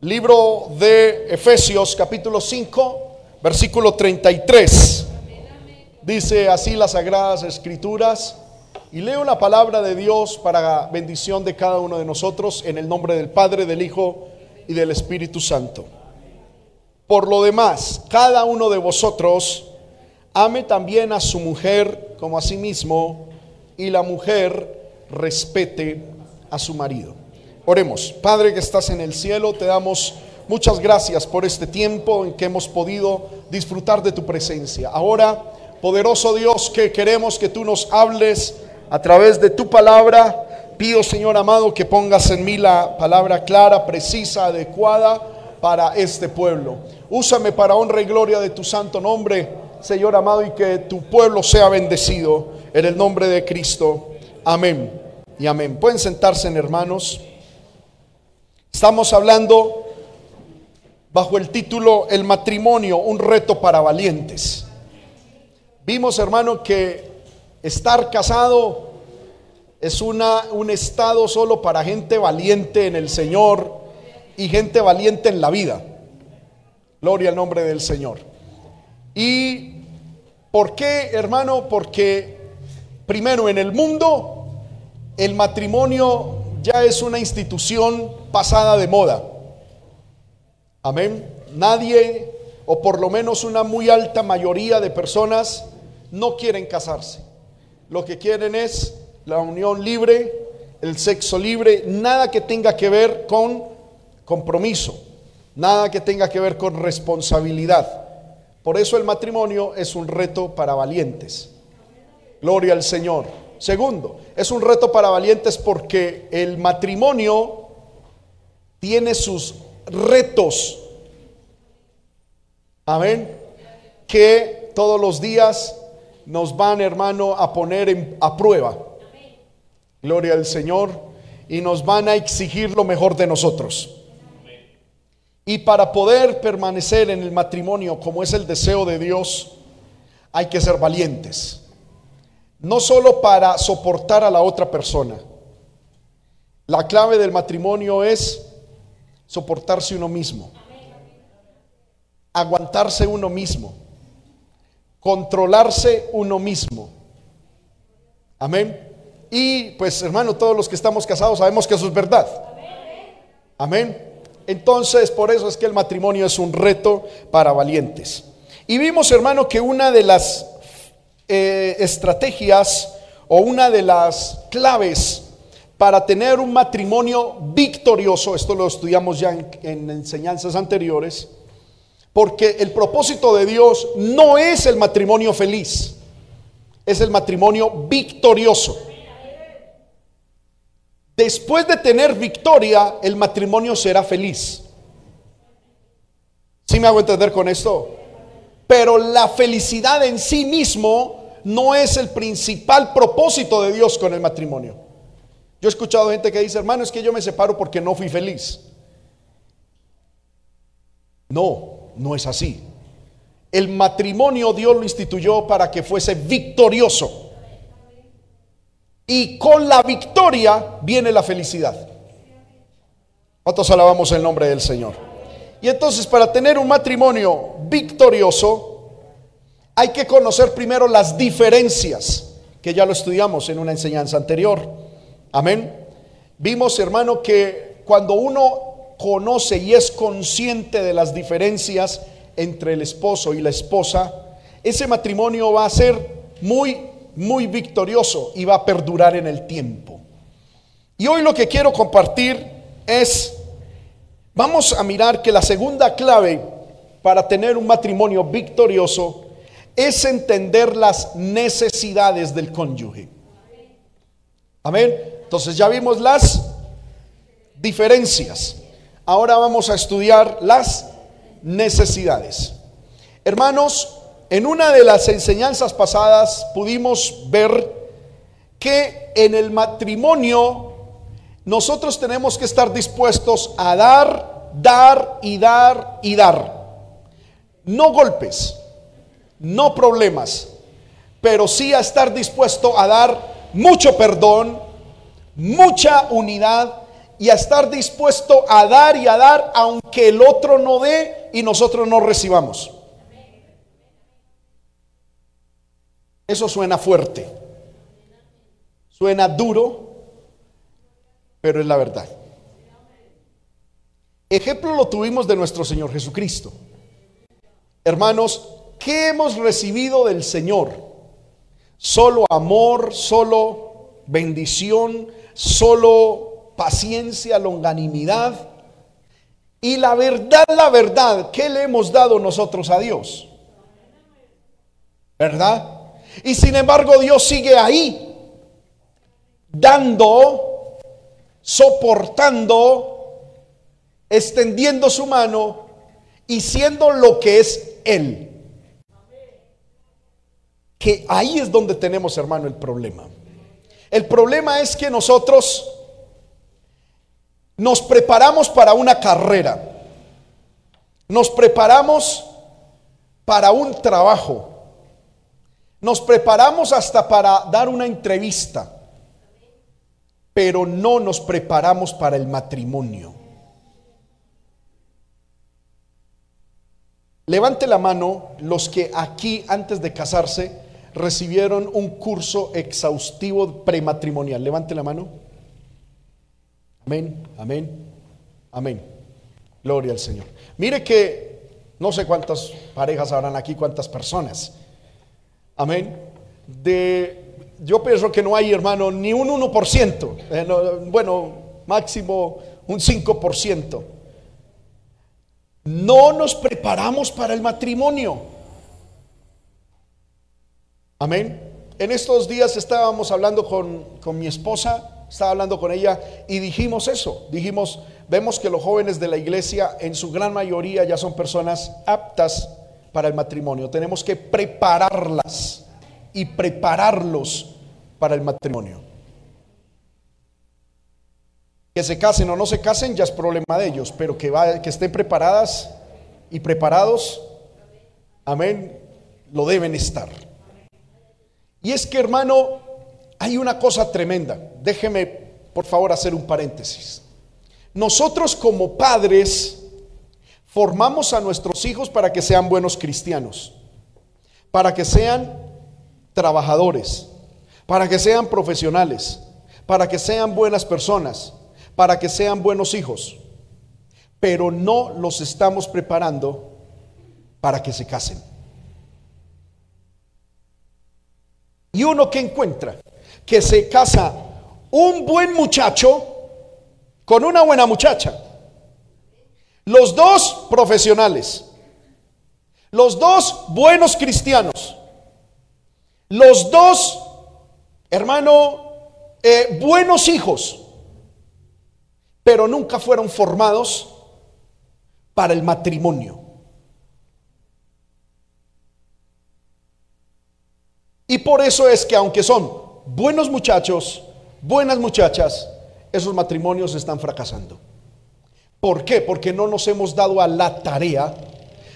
Libro de Efesios capítulo 5, versículo 33. Dice así las sagradas escrituras. Y leo la palabra de Dios para bendición de cada uno de nosotros en el nombre del Padre, del Hijo y del Espíritu Santo. Por lo demás, cada uno de vosotros ame también a su mujer como a sí mismo y la mujer respete a su marido. Oremos, Padre que estás en el cielo, te damos muchas gracias por este tiempo en que hemos podido disfrutar de tu presencia. Ahora, poderoso Dios, que queremos que tú nos hables a través de tu palabra. Pido, Señor amado, que pongas en mí la palabra clara, precisa, adecuada para este pueblo. Úsame para honra y gloria de tu santo nombre, Señor amado, y que tu pueblo sea bendecido en el nombre de Cristo. Amén y amén. Pueden sentarse, en hermanos. Estamos hablando bajo el título El matrimonio, un reto para valientes. Vimos, hermano, que estar casado es una, un estado solo para gente valiente en el Señor y gente valiente en la vida. Gloria al nombre del Señor. ¿Y por qué, hermano? Porque primero en el mundo el matrimonio ya es una institución pasada de moda. Amén. Nadie, o por lo menos una muy alta mayoría de personas, no quieren casarse. Lo que quieren es la unión libre, el sexo libre, nada que tenga que ver con compromiso, nada que tenga que ver con responsabilidad. Por eso el matrimonio es un reto para valientes. Gloria al Señor. Segundo, es un reto para valientes porque el matrimonio tiene sus retos. Amén. Que todos los días nos van, hermano, a poner a prueba. Gloria al Señor. Y nos van a exigir lo mejor de nosotros. Y para poder permanecer en el matrimonio como es el deseo de Dios, hay que ser valientes. No solo para soportar a la otra persona. La clave del matrimonio es soportarse uno mismo. Aguantarse uno mismo. Controlarse uno mismo. Amén. Y pues hermano, todos los que estamos casados sabemos que eso es verdad. Amén. Entonces, por eso es que el matrimonio es un reto para valientes. Y vimos, hermano, que una de las eh, estrategias o una de las claves para tener un matrimonio victorioso, esto lo estudiamos ya en, en enseñanzas anteriores, porque el propósito de Dios no es el matrimonio feliz, es el matrimonio victorioso. Después de tener victoria, el matrimonio será feliz. ¿Sí me hago entender con esto? Pero la felicidad en sí mismo no es el principal propósito de Dios con el matrimonio. Yo he escuchado gente que dice, hermano, es que yo me separo porque no fui feliz. No, no es así. El matrimonio Dios lo instituyó para que fuese victorioso. Y con la victoria viene la felicidad. Nosotros alabamos el nombre del Señor. Y entonces para tener un matrimonio victorioso hay que conocer primero las diferencias, que ya lo estudiamos en una enseñanza anterior. Amén. Vimos, hermano, que cuando uno conoce y es consciente de las diferencias entre el esposo y la esposa, ese matrimonio va a ser muy muy victorioso y va a perdurar en el tiempo. Y hoy lo que quiero compartir es, vamos a mirar que la segunda clave para tener un matrimonio victorioso es entender las necesidades del cónyuge. Amén. Entonces ya vimos las diferencias. Ahora vamos a estudiar las necesidades. Hermanos, en una de las enseñanzas pasadas pudimos ver que en el matrimonio nosotros tenemos que estar dispuestos a dar, dar y dar y dar. No golpes, no problemas, pero sí a estar dispuesto a dar mucho perdón, mucha unidad y a estar dispuesto a dar y a dar aunque el otro no dé y nosotros no recibamos. Eso suena fuerte, suena duro, pero es la verdad. Ejemplo lo tuvimos de nuestro Señor Jesucristo. Hermanos, ¿qué hemos recibido del Señor? Solo amor, solo bendición, solo paciencia, longanimidad. Y la verdad, la verdad, ¿qué le hemos dado nosotros a Dios? ¿Verdad? Y sin embargo Dios sigue ahí, dando, soportando, extendiendo su mano y siendo lo que es Él. Que ahí es donde tenemos, hermano, el problema. El problema es que nosotros nos preparamos para una carrera, nos preparamos para un trabajo, nos preparamos hasta para dar una entrevista, pero no nos preparamos para el matrimonio. Levante la mano los que aquí antes de casarse recibieron un curso exhaustivo prematrimonial. Levante la mano. Amén, amén, amén. Gloria al Señor. Mire que no sé cuántas parejas habrán aquí, cuántas personas. Amén. De, yo pienso que no hay, hermano, ni un 1%. Eh, bueno, máximo un 5% no nos preparamos para el matrimonio. Amén. En estos días estábamos hablando con, con, mi esposa, estaba hablando con ella y dijimos eso. Dijimos, vemos que los jóvenes de la iglesia en su gran mayoría ya son personas aptas para el matrimonio. Tenemos que prepararlas y prepararlos para el matrimonio. Que se casen o no se casen ya es problema de ellos, pero que, que estén preparadas y preparados, amén, lo deben estar. Y es que hermano, hay una cosa tremenda. Déjeme, por favor, hacer un paréntesis. Nosotros como padres formamos a nuestros hijos para que sean buenos cristianos, para que sean trabajadores, para que sean profesionales, para que sean buenas personas, para que sean buenos hijos, pero no los estamos preparando para que se casen. Y uno que encuentra que se casa un buen muchacho con una buena muchacha. Los dos profesionales. Los dos buenos cristianos. Los dos, hermano, eh, buenos hijos pero nunca fueron formados para el matrimonio. Y por eso es que aunque son buenos muchachos, buenas muchachas, esos matrimonios están fracasando. ¿Por qué? Porque no nos hemos dado a la tarea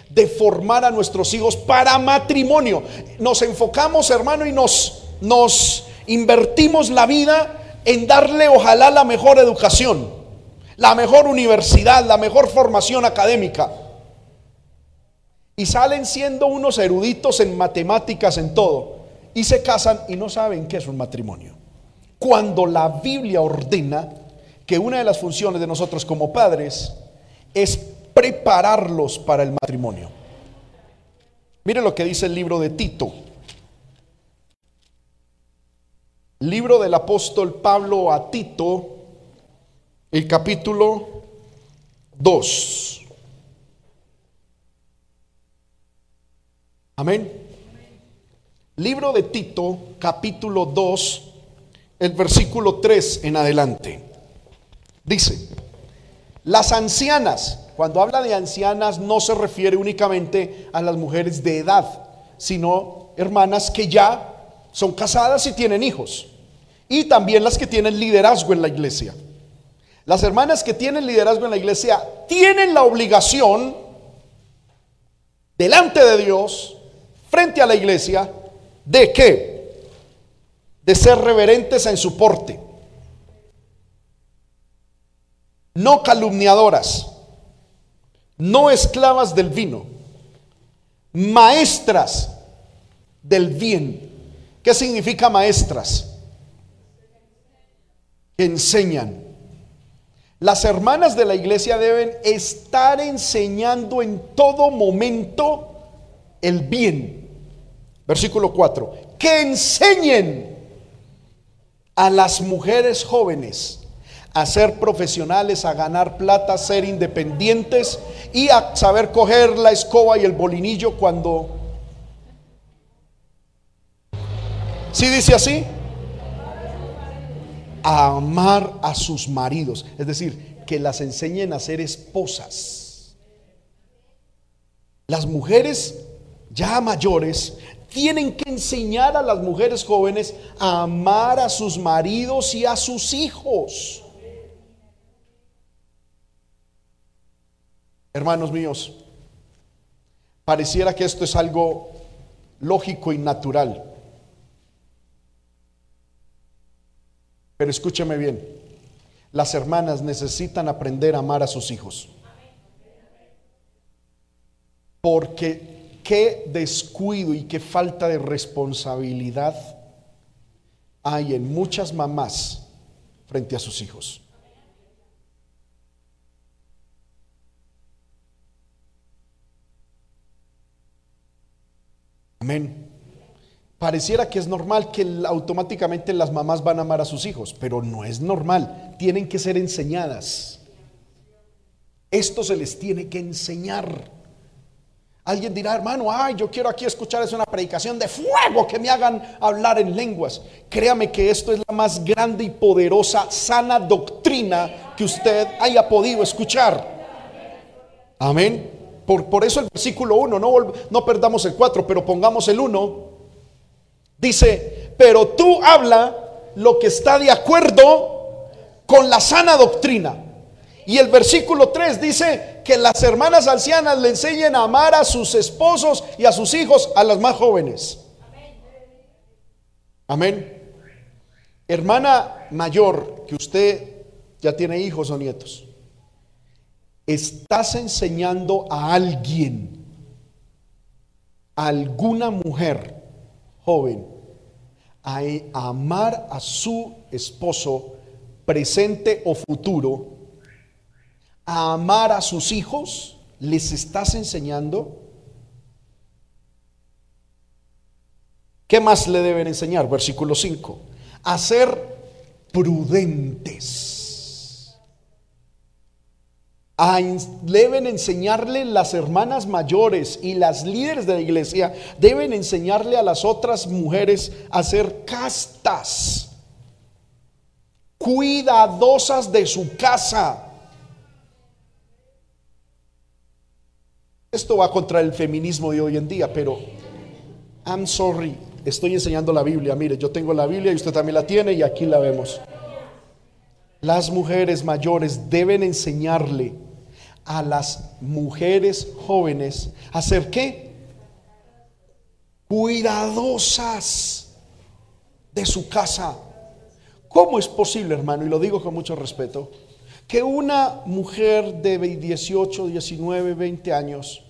de formar a nuestros hijos para matrimonio. Nos enfocamos, hermano, y nos, nos invertimos la vida en darle ojalá la mejor educación la mejor universidad, la mejor formación académica. Y salen siendo unos eruditos en matemáticas, en todo. Y se casan y no saben qué es un matrimonio. Cuando la Biblia ordena que una de las funciones de nosotros como padres es prepararlos para el matrimonio. Mire lo que dice el libro de Tito. Libro del apóstol Pablo a Tito, el capítulo 2. Amén. Libro de Tito, capítulo 2, el versículo 3 en adelante. Dice, las ancianas, cuando habla de ancianas no se refiere únicamente a las mujeres de edad, sino hermanas que ya son casadas y tienen hijos. Y también las que tienen liderazgo en la iglesia. Las hermanas que tienen liderazgo en la iglesia tienen la obligación delante de Dios, frente a la iglesia, de qué? De ser reverentes en su porte. no calumniadoras, no esclavas del vino, maestras del bien. ¿Qué significa maestras? Que enseñan. Las hermanas de la iglesia deben estar enseñando en todo momento el bien. Versículo 4. Que enseñen a las mujeres jóvenes a ser profesionales, a ganar plata, a ser independientes y a saber coger la escoba y el bolinillo cuando... ¿Sí dice así? A amar a sus maridos, es decir, que las enseñen a ser esposas. Las mujeres ya mayores tienen que enseñar a las mujeres jóvenes a amar a sus maridos y a sus hijos. Hermanos míos, pareciera que esto es algo lógico y natural. Pero escúcheme bien, las hermanas necesitan aprender a amar a sus hijos. Porque qué descuido y qué falta de responsabilidad hay en muchas mamás frente a sus hijos. Amén. Pareciera que es normal que automáticamente las mamás van a amar a sus hijos, pero no es normal. Tienen que ser enseñadas. Esto se les tiene que enseñar. Alguien dirá, hermano, ay, yo quiero aquí escuchar es una predicación de fuego que me hagan hablar en lenguas. Créame que esto es la más grande y poderosa, sana doctrina que usted haya podido escuchar. Amén. Por, por eso el versículo 1, no, no perdamos el 4, pero pongamos el 1. Dice, pero tú habla lo que está de acuerdo con la sana doctrina. Y el versículo 3 dice que las hermanas ancianas le enseñen a amar a sus esposos y a sus hijos, a las más jóvenes. Amén. Hermana mayor, que usted ya tiene hijos o nietos estás enseñando a alguien, a alguna mujer joven, a, amar a su esposo presente o futuro, a amar a sus hijos, les estás enseñando. ¿Qué más le deben enseñar? Versículo 5. A ser prudentes deben enseñarle las hermanas mayores y las líderes de la iglesia, deben enseñarle a las otras mujeres a ser castas, cuidadosas de su casa. Esto va contra el feminismo de hoy en día, pero I'm sorry, estoy enseñando la Biblia. Mire, yo tengo la Biblia y usted también la tiene y aquí la vemos. Las mujeres mayores deben enseñarle a las mujeres jóvenes a ser qué? Cuidadosas de su casa. ¿Cómo es posible, hermano? Y lo digo con mucho respeto, que una mujer de 18, 19, 20 años,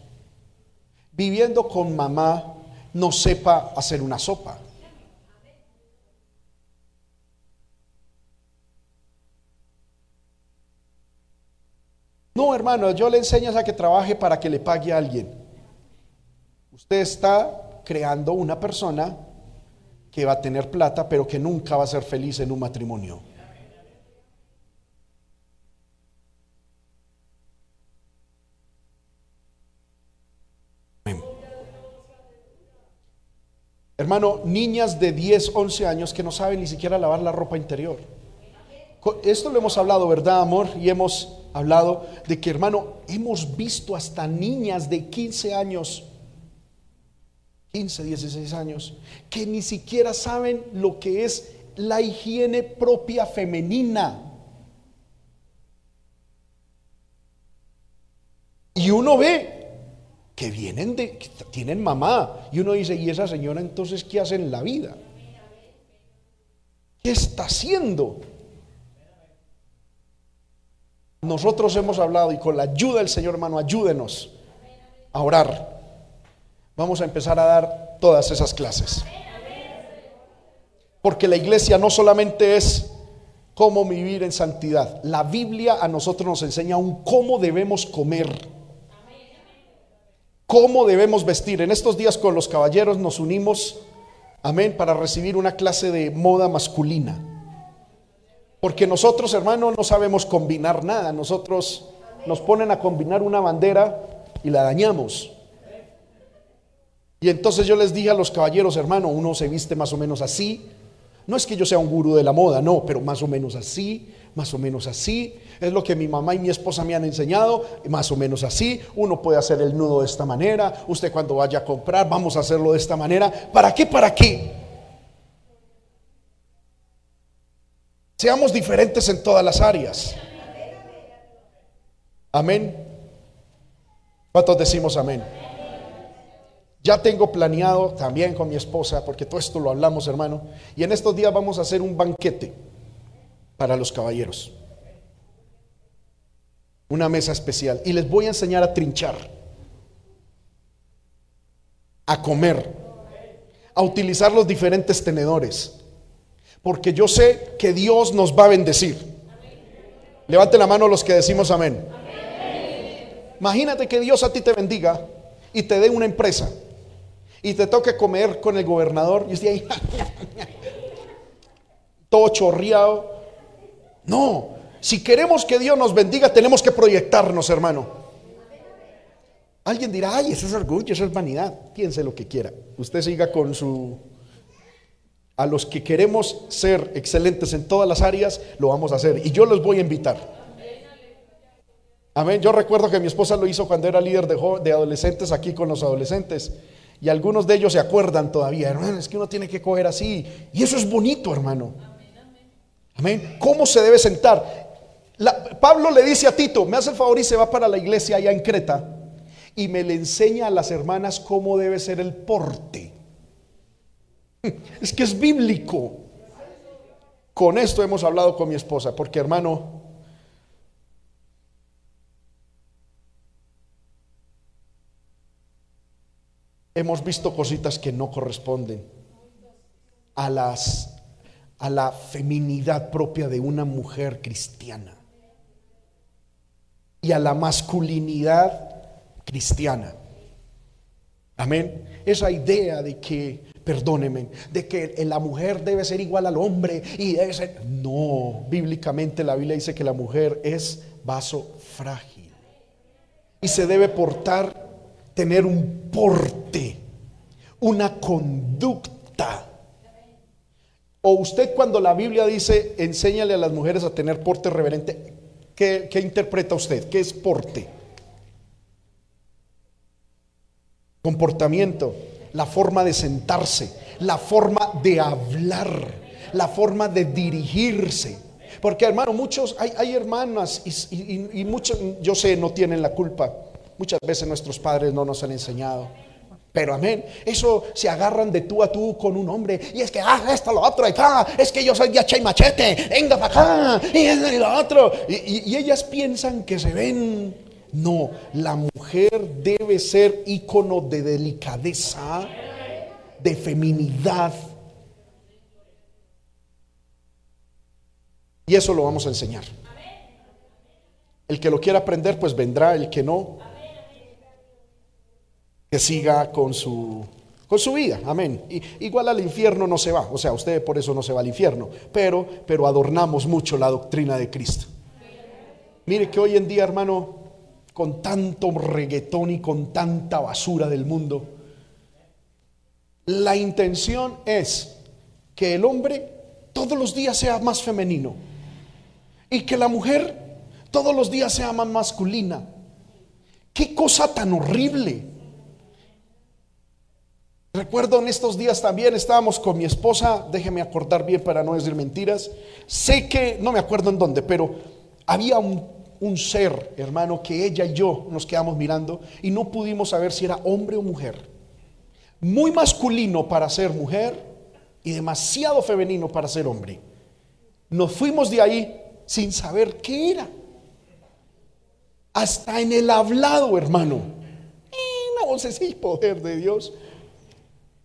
viviendo con mamá, no sepa hacer una sopa? No, hermano, yo le enseño a que trabaje para que le pague a alguien. Usted está creando una persona que va a tener plata, pero que nunca va a ser feliz en un matrimonio. Hermano, niñas de 10, 11 años que no saben ni siquiera lavar la ropa interior. Esto lo hemos hablado, ¿verdad, amor? Y hemos hablado de que, hermano, hemos visto hasta niñas de 15 años, 15, 16 años, que ni siquiera saben lo que es la higiene propia femenina. Y uno ve que vienen de, que tienen mamá. Y uno dice, ¿y esa señora entonces qué hace en la vida? ¿Qué está haciendo? nosotros hemos hablado y con la ayuda del Señor hermano, ayúdenos a orar. Vamos a empezar a dar todas esas clases. Porque la iglesia no solamente es cómo vivir en santidad. La Biblia a nosotros nos enseña un cómo debemos comer. Cómo debemos vestir. En estos días con los caballeros nos unimos, amén, para recibir una clase de moda masculina. Porque nosotros, hermanos, no sabemos combinar nada. Nosotros nos ponen a combinar una bandera y la dañamos. Y entonces yo les dije a los caballeros, hermano, uno se viste más o menos así. No es que yo sea un gurú de la moda, no, pero más o menos así, más o menos así. Es lo que mi mamá y mi esposa me han enseñado, más o menos así. Uno puede hacer el nudo de esta manera. Usted cuando vaya a comprar, vamos a hacerlo de esta manera. ¿Para qué? ¿Para qué? Seamos diferentes en todas las áreas. Amén. ¿Cuántos decimos amén? Ya tengo planeado también con mi esposa, porque todo esto lo hablamos, hermano, y en estos días vamos a hacer un banquete para los caballeros. Una mesa especial. Y les voy a enseñar a trinchar, a comer, a utilizar los diferentes tenedores, porque yo sé que Dios nos va a bendecir. Levante la mano los que decimos amén. Imagínate que Dios a ti te bendiga y te dé una empresa y te toque comer con el gobernador y esté ahí todo chorreado. No, si queremos que Dios nos bendiga, tenemos que proyectarnos, hermano. Alguien dirá, ay, eso es orgullo, eso es vanidad. Piense lo que quiera. Usted siga con su a los que queremos ser excelentes en todas las áreas, lo vamos a hacer. Y yo los voy a invitar. Amén. Yo recuerdo que mi esposa lo hizo cuando era líder de, de adolescentes aquí con los adolescentes. Y algunos de ellos se acuerdan todavía, hermano, es que uno tiene que coger así. Y eso es bonito, hermano. Amén. ¿Cómo se debe sentar? Pablo le dice a Tito, me hace el favor y se va para la iglesia allá en Creta y me le enseña a las hermanas cómo debe ser el porte. Es que es bíblico. Con esto hemos hablado con mi esposa, porque hermano, hemos visto cositas que no corresponden a las a la feminidad propia de una mujer cristiana y a la masculinidad cristiana. Amén. Esa idea de que, perdónenme, de que la mujer debe ser igual al hombre y debe ser... No, bíblicamente la Biblia dice que la mujer es vaso frágil y se debe portar, tener un porte, una conducta. O usted cuando la Biblia dice, enséñale a las mujeres a tener porte reverente, ¿qué, interpreta usted? ¿Qué es porte? comportamiento, la forma de sentarse, la forma de hablar, la forma de dirigirse. Porque hermano, muchos, hay, hay hermanas y, y, muchos, yo sé, no tienen la culpa. Muchas veces nuestros padres no nos han enseñado. Pero amén, eso se agarran de tú a tú con un hombre. Y es que, ah, esto, lo otro, y es que yo soy de y machete, venga para acá, y, y lo otro. y ellas piensan que se ven no, la mujer debe ser ícono de delicadeza, de feminidad. Y eso lo vamos a enseñar. El que lo quiera aprender, pues vendrá. El que no, que siga con su, con su vida. Amén. igual al infierno no se va. O sea, usted por eso no se va al infierno. Pero, pero adornamos mucho la doctrina de Cristo. Mire que hoy en día, hermano, con tanto reggaetón y con tanta basura del mundo. La intención es que el hombre todos los días sea más femenino y que la mujer todos los días sea más masculina. Qué cosa tan horrible. Recuerdo en estos días también estábamos con mi esposa, déjeme acordar bien para no decir mentiras. Sé que, no me acuerdo en dónde, pero había un ser, hermano, que ella y yo nos quedamos mirando y no pudimos saber si era hombre o mujer. Muy masculino para ser mujer y demasiado femenino para ser hombre. Nos fuimos de ahí sin saber qué era. hasta en el hablado, hermano. Una poder de Dios.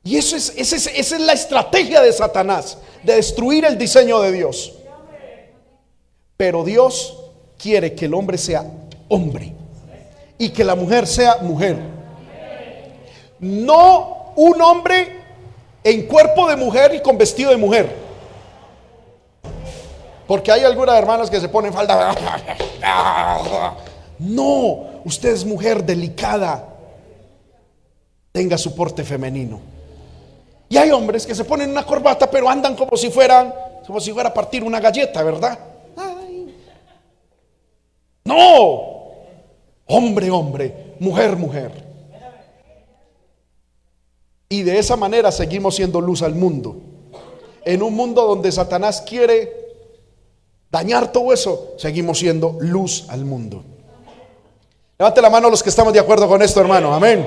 Y eso es, esa es la estrategia de Satanás, de destruir el diseño de Dios. Pero Dios quiere que el hombre sea hombre y que la mujer sea mujer. No un hombre en cuerpo de mujer y con vestido de mujer. Porque hay algunas hermanas que se ponen falda. No, usted es mujer delicada. Tenga su porte femenino. Y hay hombres que se ponen una corbata, pero andan como si fueran, como si fuera a partir una galleta, ¿verdad? No, hombre, hombre, mujer, mujer. Y de esa manera seguimos siendo luz al mundo. En un mundo donde Satanás quiere dañar todo eso, seguimos siendo luz al mundo. Levante la mano los que estamos de acuerdo con esto, hermano. Amén.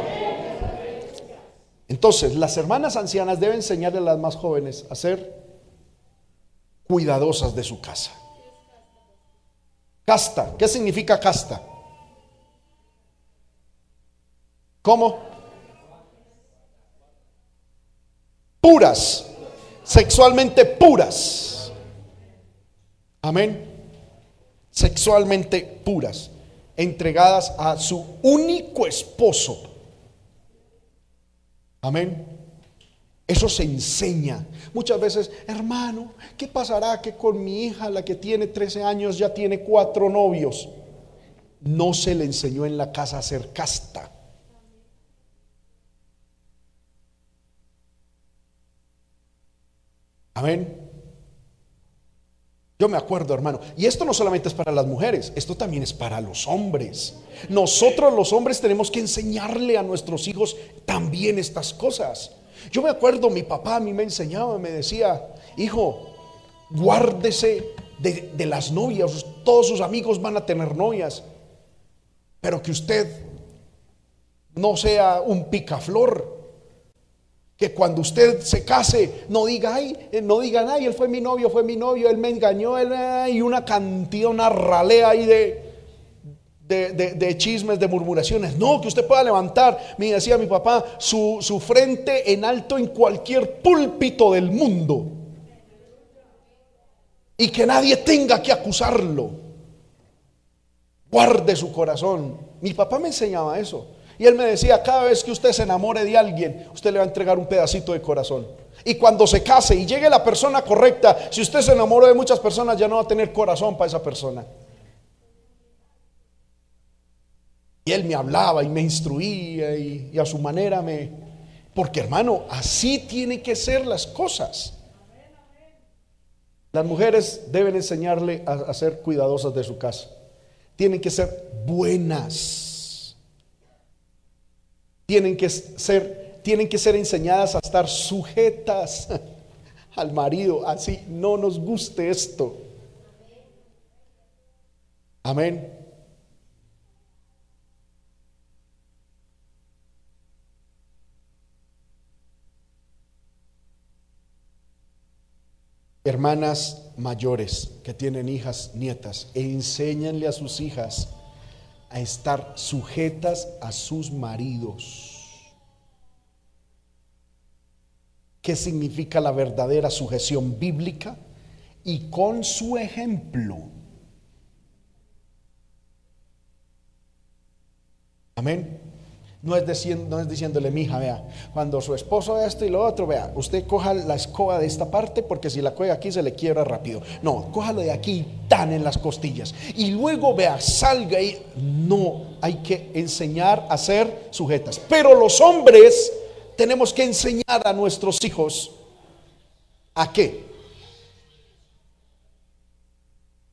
Entonces, las hermanas ancianas deben enseñarle a las más jóvenes a ser cuidadosas de su casa. Casta, ¿qué significa casta? ¿Cómo? Puras, sexualmente puras. Amén. Sexualmente puras, entregadas a su único esposo. Amén. Eso se enseña. Muchas veces, hermano, ¿qué pasará que con mi hija, la que tiene 13 años, ya tiene cuatro novios? No se le enseñó en la casa a ser casta. Amén. Yo me acuerdo, hermano, y esto no solamente es para las mujeres, esto también es para los hombres. Nosotros los hombres tenemos que enseñarle a nuestros hijos también estas cosas. Yo me acuerdo, mi papá a mí me enseñaba, me decía, hijo, guárdese de, de las novias, todos sus amigos van a tener novias, pero que usted no sea un picaflor, que cuando usted se case no diga, ay, eh, no digan, ay, él fue mi novio, fue mi novio, él me engañó, él, y una cantidad, una ralea ahí de, de, chismes, de murmuraciones. No, que usted pueda levantar, me decía mi papá, su, su frente en alto en cualquier púlpito del mundo. Y que nadie tenga que acusarlo. Guarde su corazón. Mi papá me enseñaba eso. Y él me decía, cada vez que usted se enamore de alguien, usted le va a entregar un pedacito de corazón. Y cuando se case y llegue la persona correcta, si usted se enamoró de muchas personas, ya no va a tener corazón para esa persona. Y él me hablaba y me instruía y, a su manera me... Porque hermano, así tienen que ser las cosas. Las mujeres deben enseñarle a, a ser cuidadosas de su casa. Tienen que ser buenas tienen que ser, tienen que ser enseñadas a estar sujetas al marido, así no nos guste esto. Amén. Hermanas mayores que tienen hijas, nietas, enséñanle a sus hijas a estar sujetas a sus maridos. ¿Qué significa la verdadera sujeción bíblica? Y con su ejemplo. Amén. No es, diciendo, no es diciéndole, mija, vea, cuando su esposo esto y lo otro, vea, usted coja la escoba de esta parte porque si la coge aquí se le quiebra rápido. No, cójalo de aquí tan en las costillas. Y luego, vea, salga y no, hay que enseñar a ser sujetas. Pero los hombres tenemos que enseñar a nuestros hijos a qué?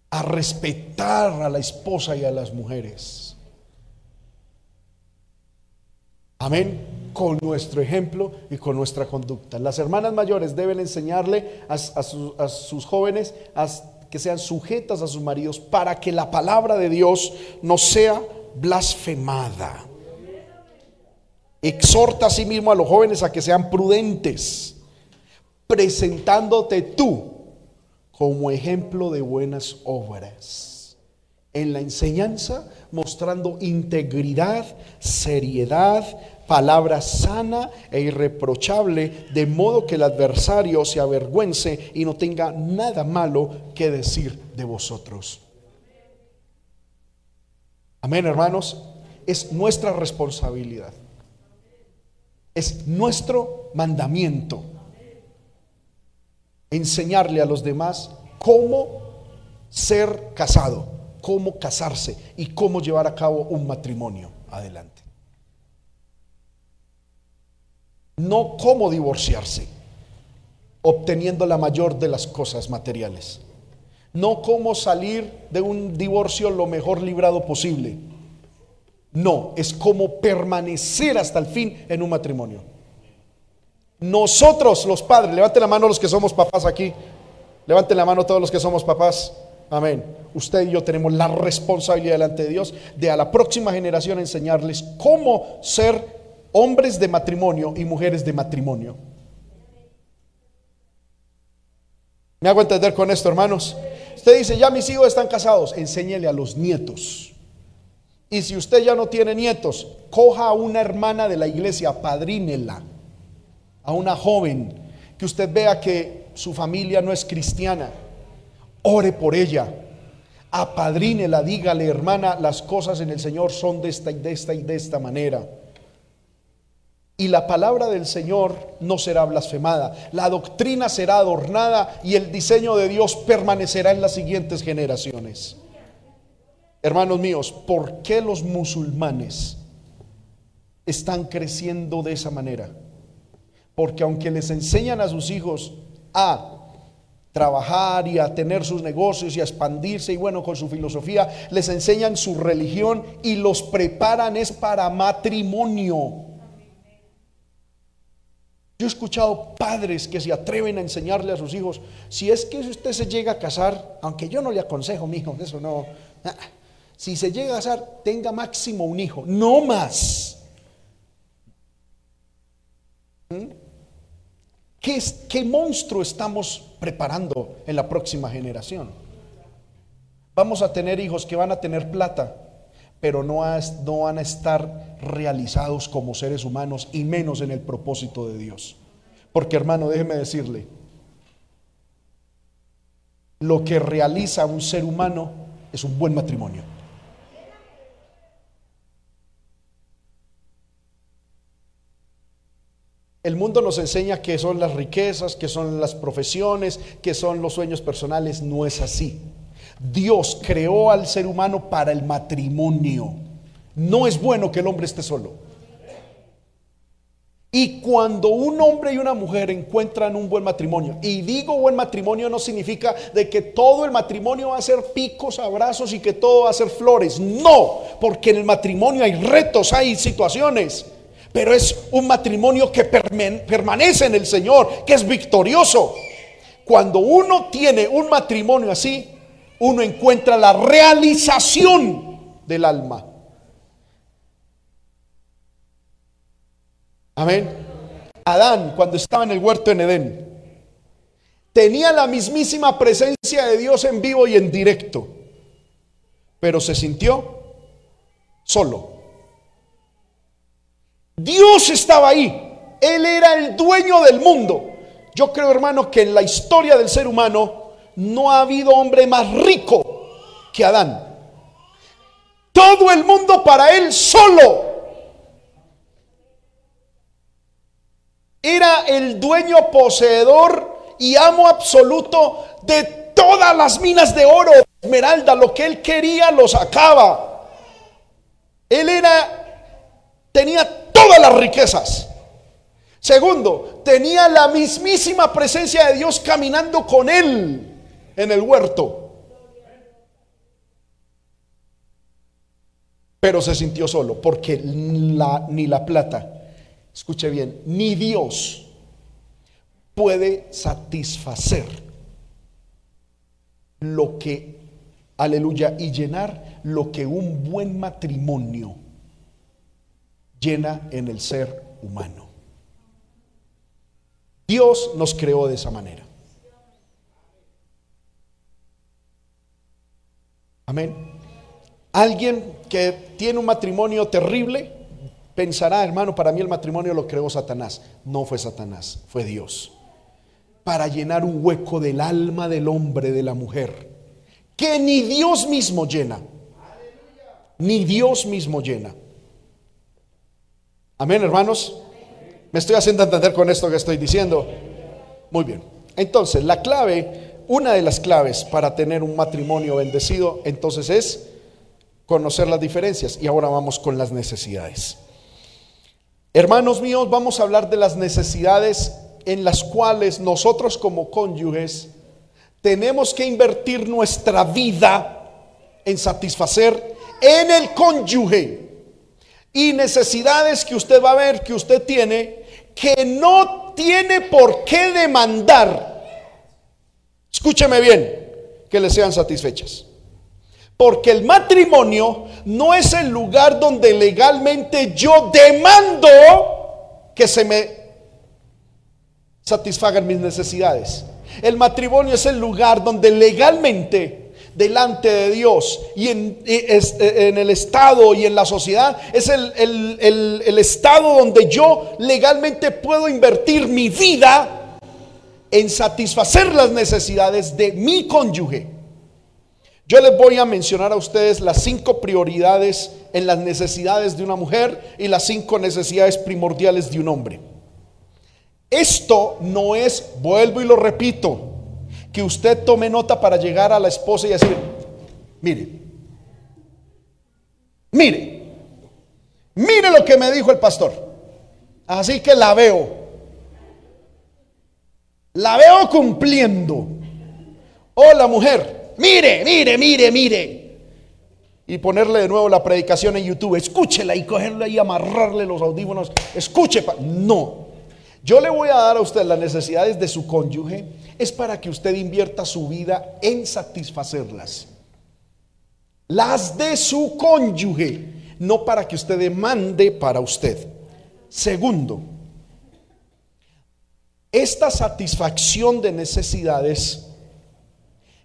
A respetar a la esposa y a las mujeres. Amén. Con nuestro ejemplo y con nuestra conducta. Las hermanas mayores deben enseñarle a, sus jóvenes que sean sujetas a sus maridos para que la palabra de Dios no sea blasfemada. Exhorta a sí mismo a los jóvenes a que sean prudentes, presentándote tú como ejemplo de buenas obras en la enseñanza, mostrando integridad, seriedad, palabra sana e irreprochable, de modo que el adversario se avergüence y no tenga nada malo que decir de vosotros. Amén, hermanos. Es nuestra responsabilidad. Es nuestro mandamiento enseñarle a los demás cómo ser casado, cómo casarse y cómo llevar a cabo un matrimonio adelante. No cómo divorciarse, obteniendo la mayor de las cosas materiales. No cómo salir de un divorcio lo mejor librado posible. No, es cómo permanecer hasta el fin en un matrimonio. Nosotros los padres, levanten la mano los que somos papás aquí. Levanten la mano todos los que somos papás. Amén. Usted y yo tenemos la responsabilidad delante de Dios de a la próxima generación enseñarles cómo ser hombres de matrimonio y mujeres de matrimonio. ¿Me hago entender con esto, hermanos? Usted dice, ya mis hijos están casados, enséñele a los nietos. Y si usted ya no tiene nietos, coja a una hermana de la iglesia, padrínela, a una joven que usted vea que su familia no es cristiana, ore por ella, apadrínela, dígale, hermana, las cosas en el Señor son de esta y de esta y de esta manera y la palabra del Señor no será blasfemada. La doctrina será adornada y el diseño de Dios permanecerá en las siguientes generaciones. Hermanos míos, ¿por qué los musulmanes están creciendo de esa manera? Porque aunque les enseñan a sus hijos a trabajar y a tener sus negocios y a expandirse y bueno, con su filosofía, les enseñan su religión y los preparan es para matrimonio. Yo he escuchado padres que se atreven a enseñarle a sus hijos, si es que usted se llega a casar, aunque yo no le aconsejo, mi hijo, eso no. Ah, si se llega a casar, tenga máximo un hijo, no más. ¿Mm? ¿Qué, ¿Qué monstruo estamos preparando en la próxima generación? Vamos a tener hijos que van a tener plata, pero no, no van a estar realizados como seres humanos y menos en el propósito de Dios. Porque hermano, déjeme decirle, lo que realiza un ser humano es un buen matrimonio. El mundo nos enseña que son las riquezas, que son las profesiones, que son los sueños personales. No es así. Dios creó al ser humano para el matrimonio. No es bueno que el hombre esté solo. Y cuando un hombre y una mujer encuentran un buen matrimonio, y digo buen matrimonio no significa de que todo el matrimonio va a ser picos, abrazos y que todo va a ser flores. No, porque en el matrimonio hay retos, hay situaciones. Pero es un matrimonio que permanece en el Señor, que es victorioso. Cuando uno tiene un matrimonio así, uno encuentra la realización del alma. Amén. Adán, cuando estaba en el huerto en Edén, tenía la mismísima presencia de Dios en vivo y en directo, pero se sintió solo. Dios estaba ahí. Él era el dueño del mundo. Yo creo, hermano, que en la historia del ser humano no ha habido hombre más rico que Adán. Todo el mundo para él solo. Era el dueño poseedor y amo absoluto de todas las minas de oro, esmeralda, lo que él quería lo sacaba. Él era, tenía todas las riquezas. Segundo, tenía la mismísima presencia de Dios caminando con él en el huerto. Pero se sintió solo porque ni la plata, escuche bien, ni Dios puede satisfacer lo que, aleluya, y llenar lo que un buen matrimonio llena en el ser humano. Dios nos creó de esa manera. Amén. Alguien que tiene un matrimonio terrible pensará, hermano, para mí el matrimonio lo creó Satanás. No fue Satanás, fue Dios. Para llenar un hueco del alma del hombre, de la mujer, que ni Dios mismo llena. Ni Dios mismo llena. Amén, hermanos. Me estoy haciendo entender con esto que estoy diciendo. Muy bien. Entonces, la clave, una de las claves para tener un matrimonio bendecido, entonces es conocer las diferencias. Y ahora vamos con las necesidades. Hermanos míos, vamos a hablar de las necesidades en las cuales nosotros como cónyuges tenemos que invertir nuestra vida en satisfacer en el cónyuge y necesidades que usted va a ver que usted tiene que no tiene por qué demandar. Escúcheme bien, que le sean satisfechas. Porque el matrimonio no es el lugar donde legalmente yo demando que se me satisfagan mis necesidades. El matrimonio es el lugar donde legalmente delante de Dios y en, el Estado y en la sociedad es el, el Estado donde yo legalmente puedo invertir mi vida en satisfacer las necesidades de mi cónyuge. Yo les voy a mencionar a ustedes las cinco prioridades en las necesidades de una mujer y las cinco necesidades primordiales de un hombre. Esto no es, vuelvo y lo repito, que usted tome nota para llegar a la esposa y decir, mire, mire, mire lo que me dijo el pastor. Así que la veo. La veo cumpliendo. Hola mujer, mire, mire, mire, mire. Y ponerle de nuevo la predicación en YouTube, escúchela y cogerla y amarrarle los audífonos, escuche. No, yo le voy a dar a usted las necesidades de su cónyuge, es para que usted invierta su vida en satisfacerlas. Las de su cónyuge, no para que usted demande para usted. Segundo, esta satisfacción de necesidades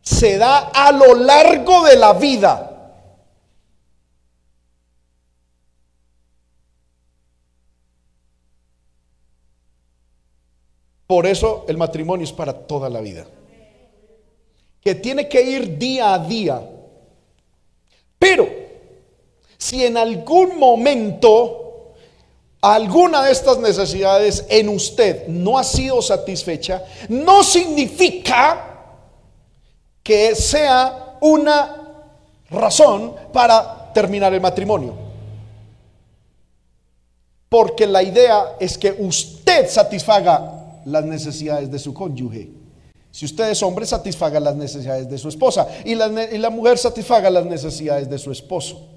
se da a lo largo de la vida. Por eso el matrimonio es para toda la vida. Que tiene que ir día a día. Pero si en algún momento alguna de estas necesidades en usted no ha sido satisfecha, no significa que sea una razón para terminar el matrimonio. Porque la idea es que usted satisfaga las necesidades de su cónyuge. Si usted es hombre, satisfaga las necesidades de su esposa. Y la, mujer satisfaga las necesidades de su esposo.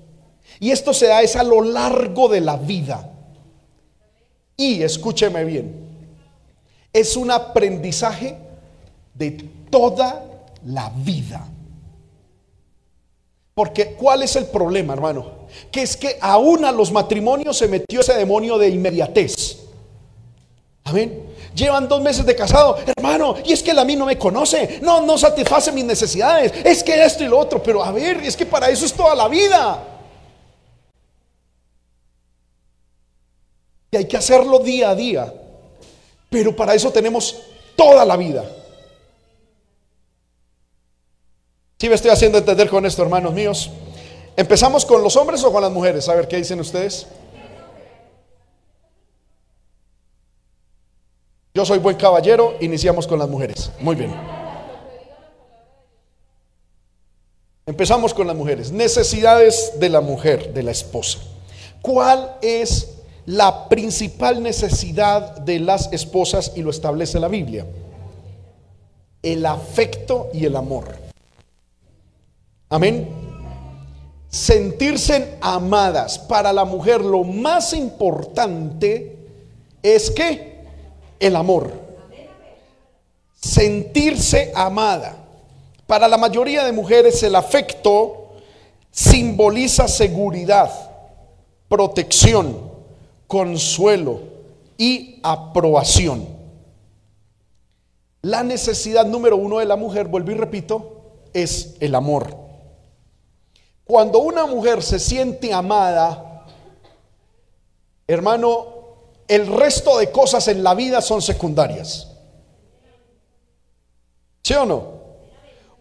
Y esto se da es a lo largo de la vida. Y escúcheme bien, es un aprendizaje de toda la vida. Porque ¿cuál es el problema, hermano? Que es que aún a los matrimonios se metió ese demonio de inmediatez. Amén. Llevan dos meses de casado, hermano, y es que él a mí no me conoce, no, no satisface mis necesidades, es que esto y lo otro, pero a ver, es que para eso es toda la vida. Y hay que hacerlo día a día, pero para eso tenemos toda la vida. Si me estoy haciendo entender con esto, hermanos míos? ¿Empezamos con los hombres o con las mujeres? A ver, ¿qué dicen ustedes? Yo soy buen caballero, iniciamos con las mujeres. Muy bien. Empezamos con las mujeres. Necesidades de la mujer, de la esposa. ¿Cuál es la principal necesidad de las esposas y lo establece la Biblia? El afecto y el amor. Amén. Sentirse amadas. Para la mujer lo más importante es que el amor. Sentirse amada. Para la mayoría de mujeres el afecto simboliza seguridad, protección, consuelo y aprobación. La necesidad número uno de la mujer, vuelvo y repito, es el amor. Cuando una mujer se siente amada, hermano, el resto de cosas en la vida son secundarias. ¿Sí o no?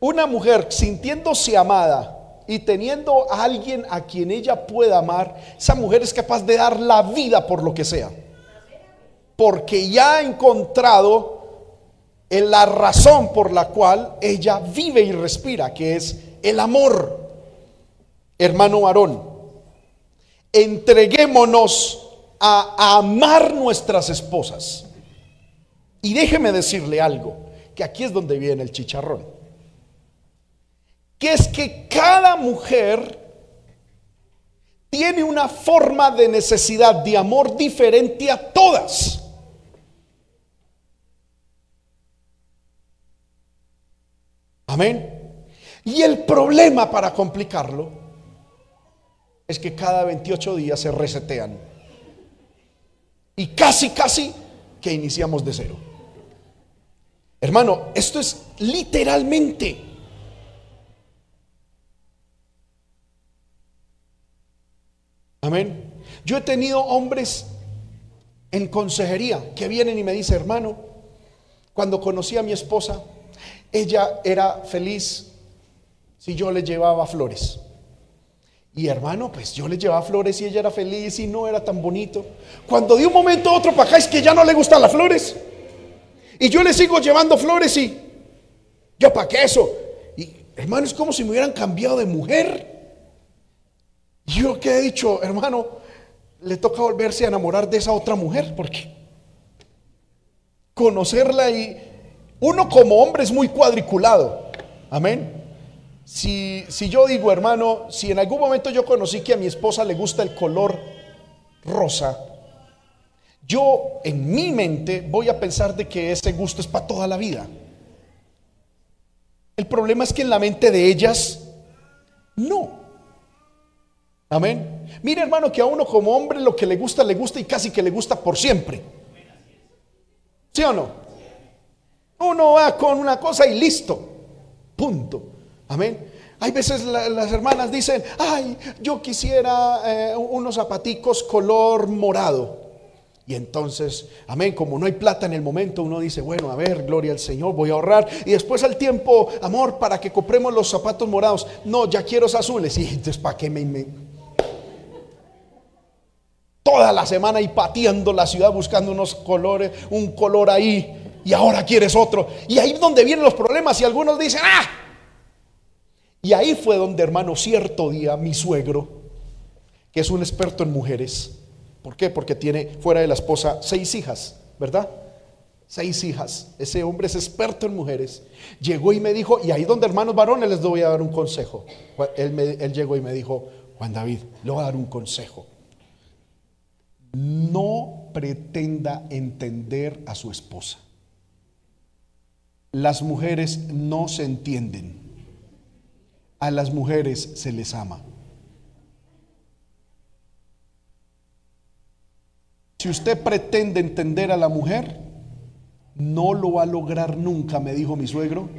Una mujer sintiéndose amada y teniendo a alguien a quien ella pueda amar, esa mujer es capaz de dar la vida por lo que sea. Porque ya ha encontrado en la razón por la cual ella vive y respira, que es el amor hermano varón, entreguémonos a, amar nuestras esposas. Y déjeme decirle algo, que aquí es donde viene el chicharrón. Que es que cada mujer tiene una forma de necesidad de amor diferente a todas. Amén. Y el problema para complicarlo es que cada 28 días se resetean. Y casi, casi que iniciamos de cero. Hermano, esto es literalmente. Amén. Yo he tenido hombres en consejería que vienen y me dicen, hermano, cuando conocí a mi esposa, ella era feliz si yo le llevaba flores. Y hermano, pues yo le llevaba flores y ella era feliz y no era tan bonito. Cuando de un momento a otro para acá es que ya no le gustan las flores. Y yo le sigo llevando flores y yo para qué eso. Y hermano, es como si me hubieran cambiado de mujer. Yo que he dicho, hermano, le toca volverse a enamorar de esa otra mujer porque conocerla y uno como hombre es muy cuadriculado. Amén. Si, yo digo, hermano, si en algún momento yo conocí que a mi esposa le gusta el color rosa, yo en mi mente voy a pensar de que ese gusto es para toda la vida. El problema es que en la mente de ellas, no. Amén. Mire hermano que a uno como hombre lo que le gusta, le gusta y casi que le gusta por siempre. ¿Sí o no? Uno va con una cosa y listo. Punto. Amén. Hay veces las hermanas dicen, ay, yo quisiera eh, unos zapaticos color morado. Y entonces, amén, como no hay plata en el momento, uno dice, bueno, a ver, gloria al Señor, voy a ahorrar. Y después al tiempo, amor, para que compremos los zapatos morados. No, ya quiero los azules. Y entonces, ¿para qué me, me... Toda la semana y pateando la ciudad buscando unos colores, un color ahí. Y ahora quieres otro. Y ahí es donde vienen los problemas. Y algunos dicen, ah, y ahí fue donde, hermano, cierto día mi suegro, que es un experto en mujeres, ¿por qué? Porque tiene fuera de la esposa seis hijas, ¿verdad? Seis hijas. Ese hombre es experto en mujeres. Llegó y me dijo, y ahí donde hermanos varones les voy a dar un consejo. Él, él llegó y me dijo, Juan David, le voy a dar un consejo. No pretenda entender a su esposa. Las mujeres no se entienden a las mujeres se les ama. Si usted pretende entender a la mujer, no lo va a lograr nunca, me dijo mi suegro,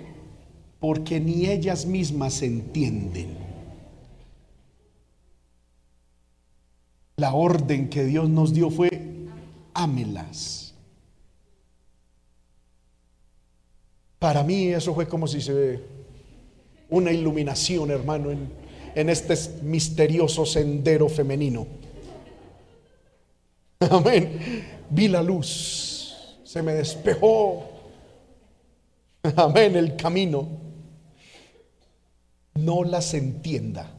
porque ni ellas mismas se entienden. La orden que Dios nos dio fue, ámelas. Para mí eso fue como si se una iluminación, hermano, en, este misterioso sendero femenino. Amén. Vi la luz, se me despejó. Amén, el camino. No las entienda,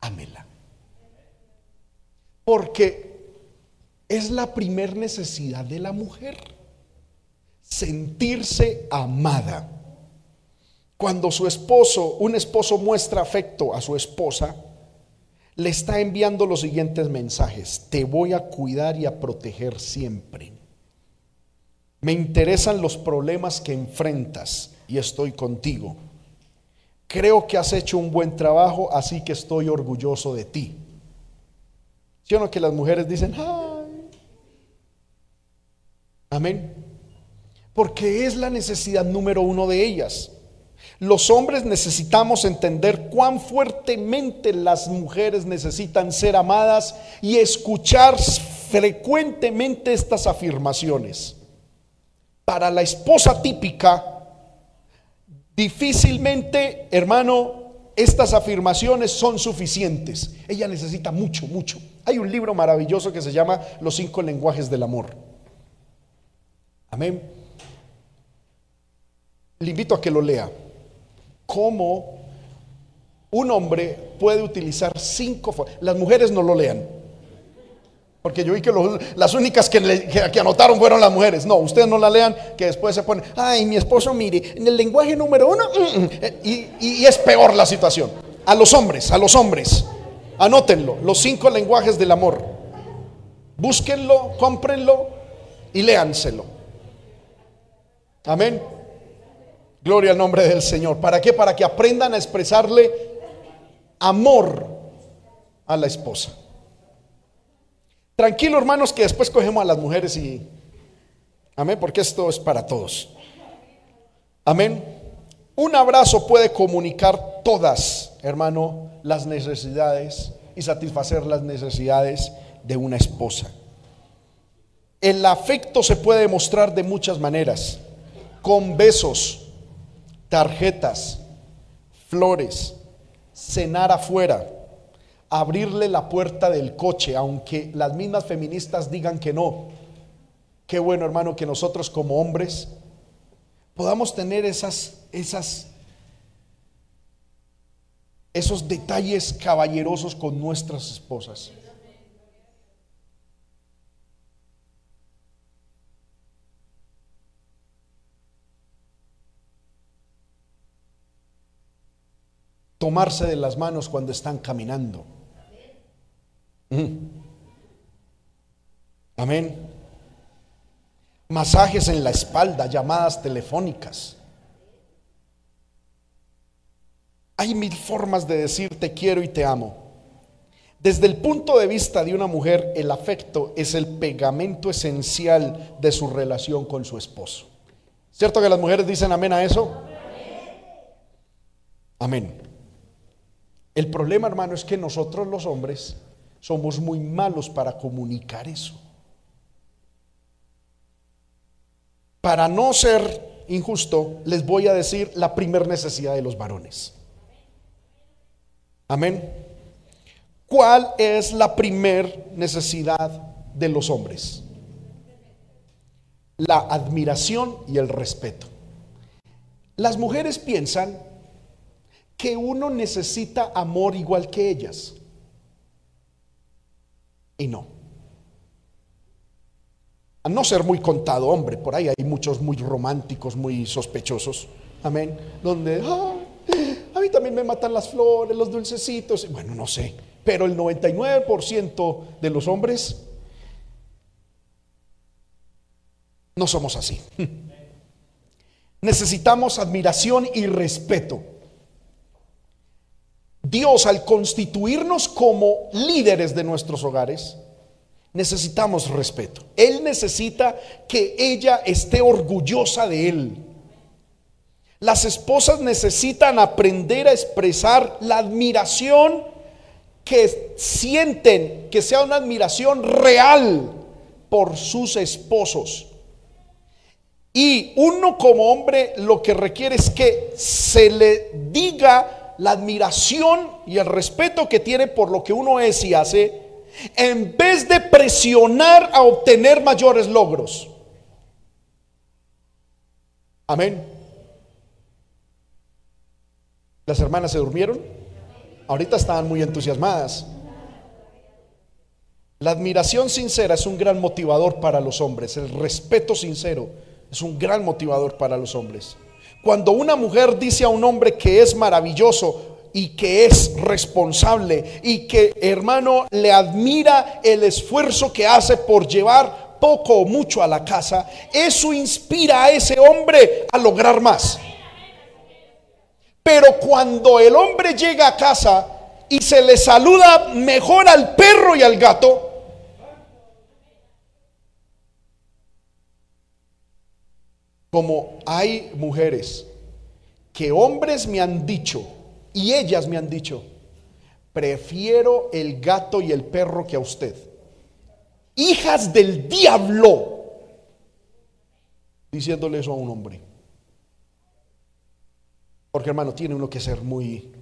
ámela. Porque es la primer necesidad de la mujer, sentirse amada. Cuando su esposo, un esposo muestra afecto a su esposa, le está enviando los siguientes mensajes. Te voy a cuidar y a proteger siempre. Me interesan los problemas que enfrentas y estoy contigo. Creo que has hecho un buen trabajo, así que estoy orgulloso de ti. ¿Sí o no que las mujeres dicen, ay? Amén. Porque es la necesidad número uno de ellas. Los hombres necesitamos entender cuán fuertemente las mujeres necesitan ser amadas y escuchar frecuentemente estas afirmaciones. Para la esposa típica, difícilmente, hermano, estas afirmaciones son suficientes. Ella necesita mucho, mucho. Hay un libro maravilloso que se llama Los cinco lenguajes del amor. Amén. Le invito a que lo lea cómo un hombre puede utilizar cinco Las mujeres no lo lean. Porque yo vi que las únicas que, anotaron fueron las mujeres. No, ustedes no la lean, que después se ponen, ay, mi esposo, mire, en el lenguaje número uno, mm, mm", y, es peor la situación. A los hombres, a los hombres, anótenlo, los cinco lenguajes del amor. Búsquenlo, cómprenlo y léanselo. Amén. Gloria al nombre del Señor. ¿Para qué? Para que aprendan a expresarle amor a la esposa. Tranquilo, hermanos, que después cogemos a las mujeres y... Amén, porque esto es para todos. Amén. Un abrazo puede comunicar todas, hermano, las necesidades y satisfacer las necesidades de una esposa. El afecto se puede demostrar de muchas maneras, con besos, tarjetas, flores, cenar afuera, abrirle la puerta del coche, aunque las mismas feministas digan que no. Qué bueno, hermano, que nosotros como hombres podamos tener esas, esas, esos detalles caballerosos con nuestras esposas. Tomarse de las manos cuando están caminando. Amén. Masajes en la espalda, llamadas telefónicas. Hay mil formas de decir te quiero y te amo. Desde el punto de vista de una mujer, el afecto es el pegamento esencial de su relación con su esposo. ¿Cierto que las mujeres dicen amén a eso? Amén. El problema, hermano, es que nosotros los hombres somos muy malos para comunicar eso. Para no ser injusto, les voy a decir la primer necesidad de los varones. Amén. ¿Cuál es la primer necesidad de los hombres? La admiración y el respeto. Las mujeres piensan que uno necesita amor igual que ellas. Y no. A no ser muy contado, hombre, por ahí hay muchos muy románticos, muy sospechosos. Amén. Donde, ah, a mí también me matan las flores, los dulcecitos. Bueno, no sé. Pero el 99% de los hombres no somos así. Necesitamos admiración y respeto. Dios al constituirnos como líderes de nuestros hogares, necesitamos respeto. Él necesita que ella esté orgullosa de Él. Las esposas necesitan aprender a expresar la admiración que sienten, que sea una admiración real por sus esposos. Y uno como hombre lo que requiere es que se le diga la admiración y el respeto que tiene por lo que uno es y hace, en vez de presionar a obtener mayores logros. Amén. Las hermanas se durmieron. Ahorita estaban muy entusiasmadas. La admiración sincera es un gran motivador para los hombres. El respeto sincero es un gran motivador para los hombres. Cuando una mujer dice a un hombre que es maravilloso y que es responsable y que hermano le admira el esfuerzo que hace por llevar poco o mucho a la casa, eso inspira a ese hombre a lograr más. Pero cuando el hombre llega a casa y se le saluda mejor al perro y al gato, como hay mujeres que hombres me han dicho, y ellas me han dicho, prefiero el gato y el perro que a usted. Hijas del diablo, diciéndole eso a un hombre. Porque hermano, tiene uno que ser muy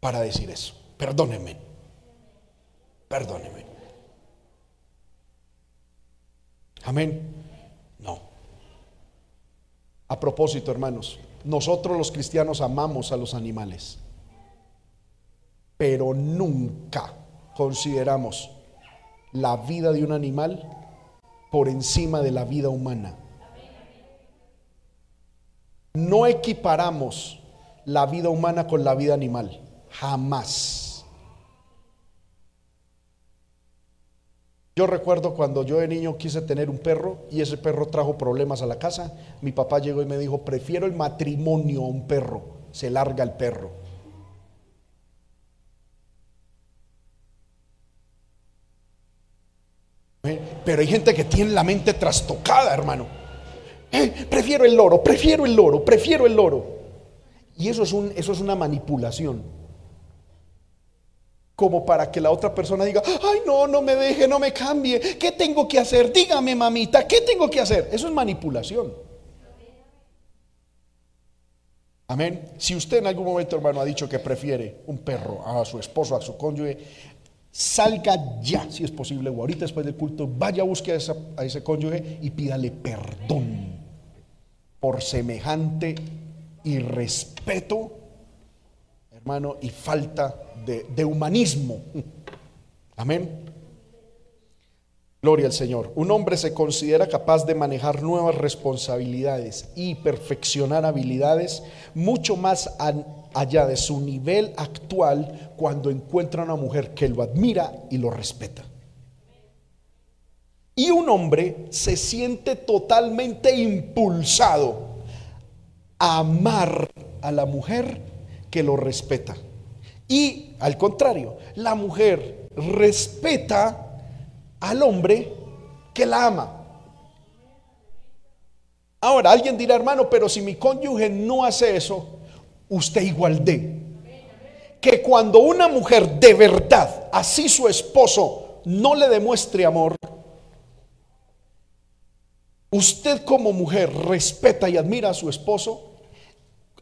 para decir eso. Perdóneme. Perdóneme. Amén. A propósito, hermanos, nosotros los cristianos amamos a los animales, pero nunca consideramos la vida de un animal por encima de la vida humana. No equiparamos la vida humana con la vida animal, jamás. Yo recuerdo cuando yo de niño quise tener un perro y ese perro trajo problemas a la casa, mi papá llegó y me dijo, prefiero el matrimonio a un perro, se larga el perro. ¿Eh? Pero hay gente que tiene la mente trastocada, hermano. ¿Eh? Prefiero el loro, prefiero el loro, prefiero el loro. Y eso es, un, eso es una manipulación como para que la otra persona diga, ay no, no me deje, no me cambie, ¿qué tengo que hacer? Dígame mamita, ¿qué tengo que hacer? Eso es manipulación. Amén. Si usted en algún momento, hermano, ha dicho que prefiere un perro a su esposo, a su cónyuge, salga ya, si es posible, o ahorita después del culto, vaya a buscar a, ese cónyuge y pídale perdón por semejante irrespeto, hermano, y falta de, humanismo. Amén. Gloria al Señor. Un hombre se considera capaz de manejar nuevas responsabilidades y perfeccionar habilidades mucho más allá de su nivel actual cuando encuentra una mujer que lo admira y lo respeta. Y un hombre se siente totalmente impulsado a amar a la mujer que lo respeta. Y al contrario, la mujer respeta al hombre que la ama. Ahora, alguien dirá, hermano, pero si mi cónyuge no hace eso, usted igual de. Que cuando una mujer de verdad, así su esposo, no le demuestre amor, usted como mujer respeta y admira a su esposo,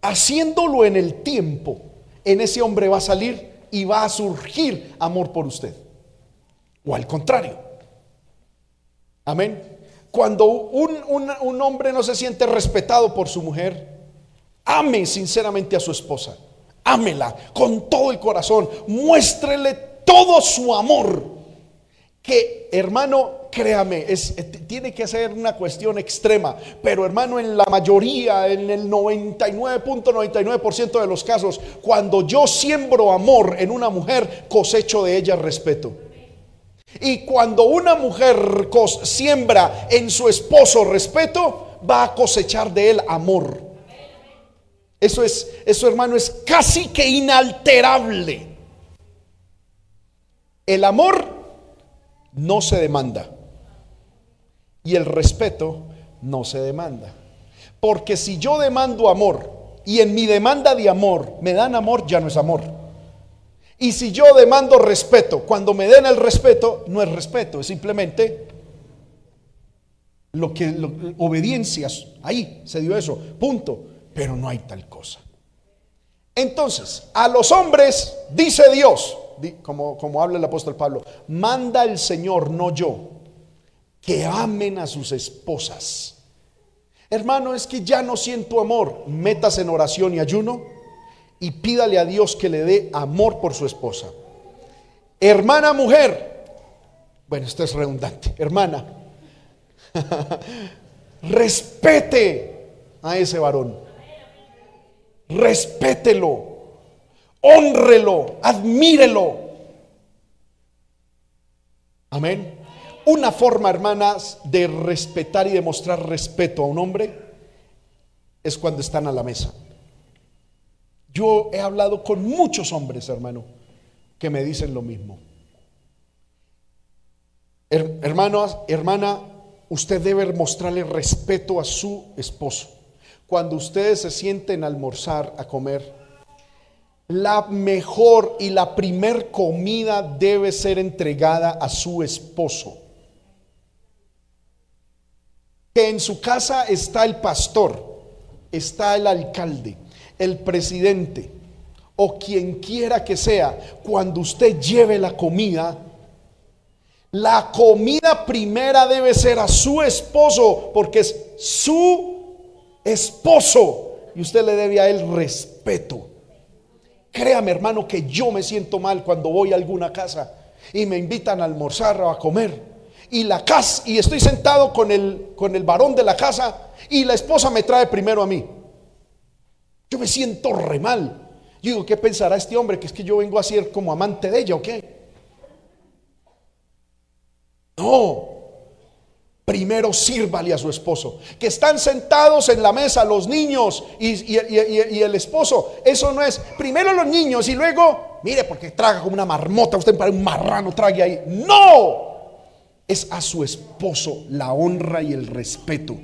haciéndolo en el tiempo en ese hombre va a salir y va a surgir amor por usted. O al contrario. Amén. Cuando un, hombre no se siente respetado por su mujer, ame sinceramente a su esposa. Ámela con todo el corazón. Muéstrele todo su amor. Que hermano, créame, es, eh, tiene que ser una cuestión extrema, pero hermano, en la mayoría, en el 99.99% de los casos, cuando yo siembro amor en una mujer, cosecho de ella respeto. Y cuando una mujer siembra en su esposo respeto, va a cosechar de él amor. Eso es, eso hermano, es casi que inalterable. El amor no se demanda. Y el respeto no se demanda. Porque si yo demando amor y en mi demanda de amor me dan amor, ya no es amor. Y si yo demando respeto, cuando me den el respeto, no es respeto, es simplemente lo que obediencias. Ahí se dio eso, punto. Pero no hay tal cosa. Entonces, a los hombres dice Dios, como, como habla el apóstol Pablo, manda el Señor, no yo que amen a sus esposas. Hermano, es que ya no siento amor. Metas en oración y ayuno y pídale a Dios que le dé amor por su esposa. Hermana mujer, bueno, esto es redundante, hermana, respete a ese varón. Respételo, honrelo, admírelo. Amén. Una forma, hermanas, de respetar y demostrar respeto a un hombre es cuando están a la mesa. Yo he hablado con muchos hombres, hermano, que me dicen lo mismo. hermano, hermana, usted debe mostrarle respeto a su esposo. cuando ustedes se sienten a almorzar, a comer, la mejor y la primer comida debe ser entregada a su esposo. Que en su casa está el pastor, está el alcalde, el presidente o quien quiera que sea, cuando usted lleve la comida, la comida primera debe ser a su esposo, porque es su esposo y usted le debe a él respeto. Créame, hermano, que yo me siento mal cuando voy a alguna casa y me invitan a almorzar o a comer. Y la casa, y estoy sentado con el, con el varón de la casa y la esposa me trae primero a mí. Yo me siento re mal. Yo digo, ¿qué pensará este hombre? Que es que yo vengo a ser como amante de ella o qué? No. Primero sírvale a su esposo. Que están sentados en la mesa los niños y, el esposo. Eso no es. Primero los niños y luego, mire, porque traga como una marmota. Usted para un marrano trague ahí. No. Es a su esposo la honra y el respeto.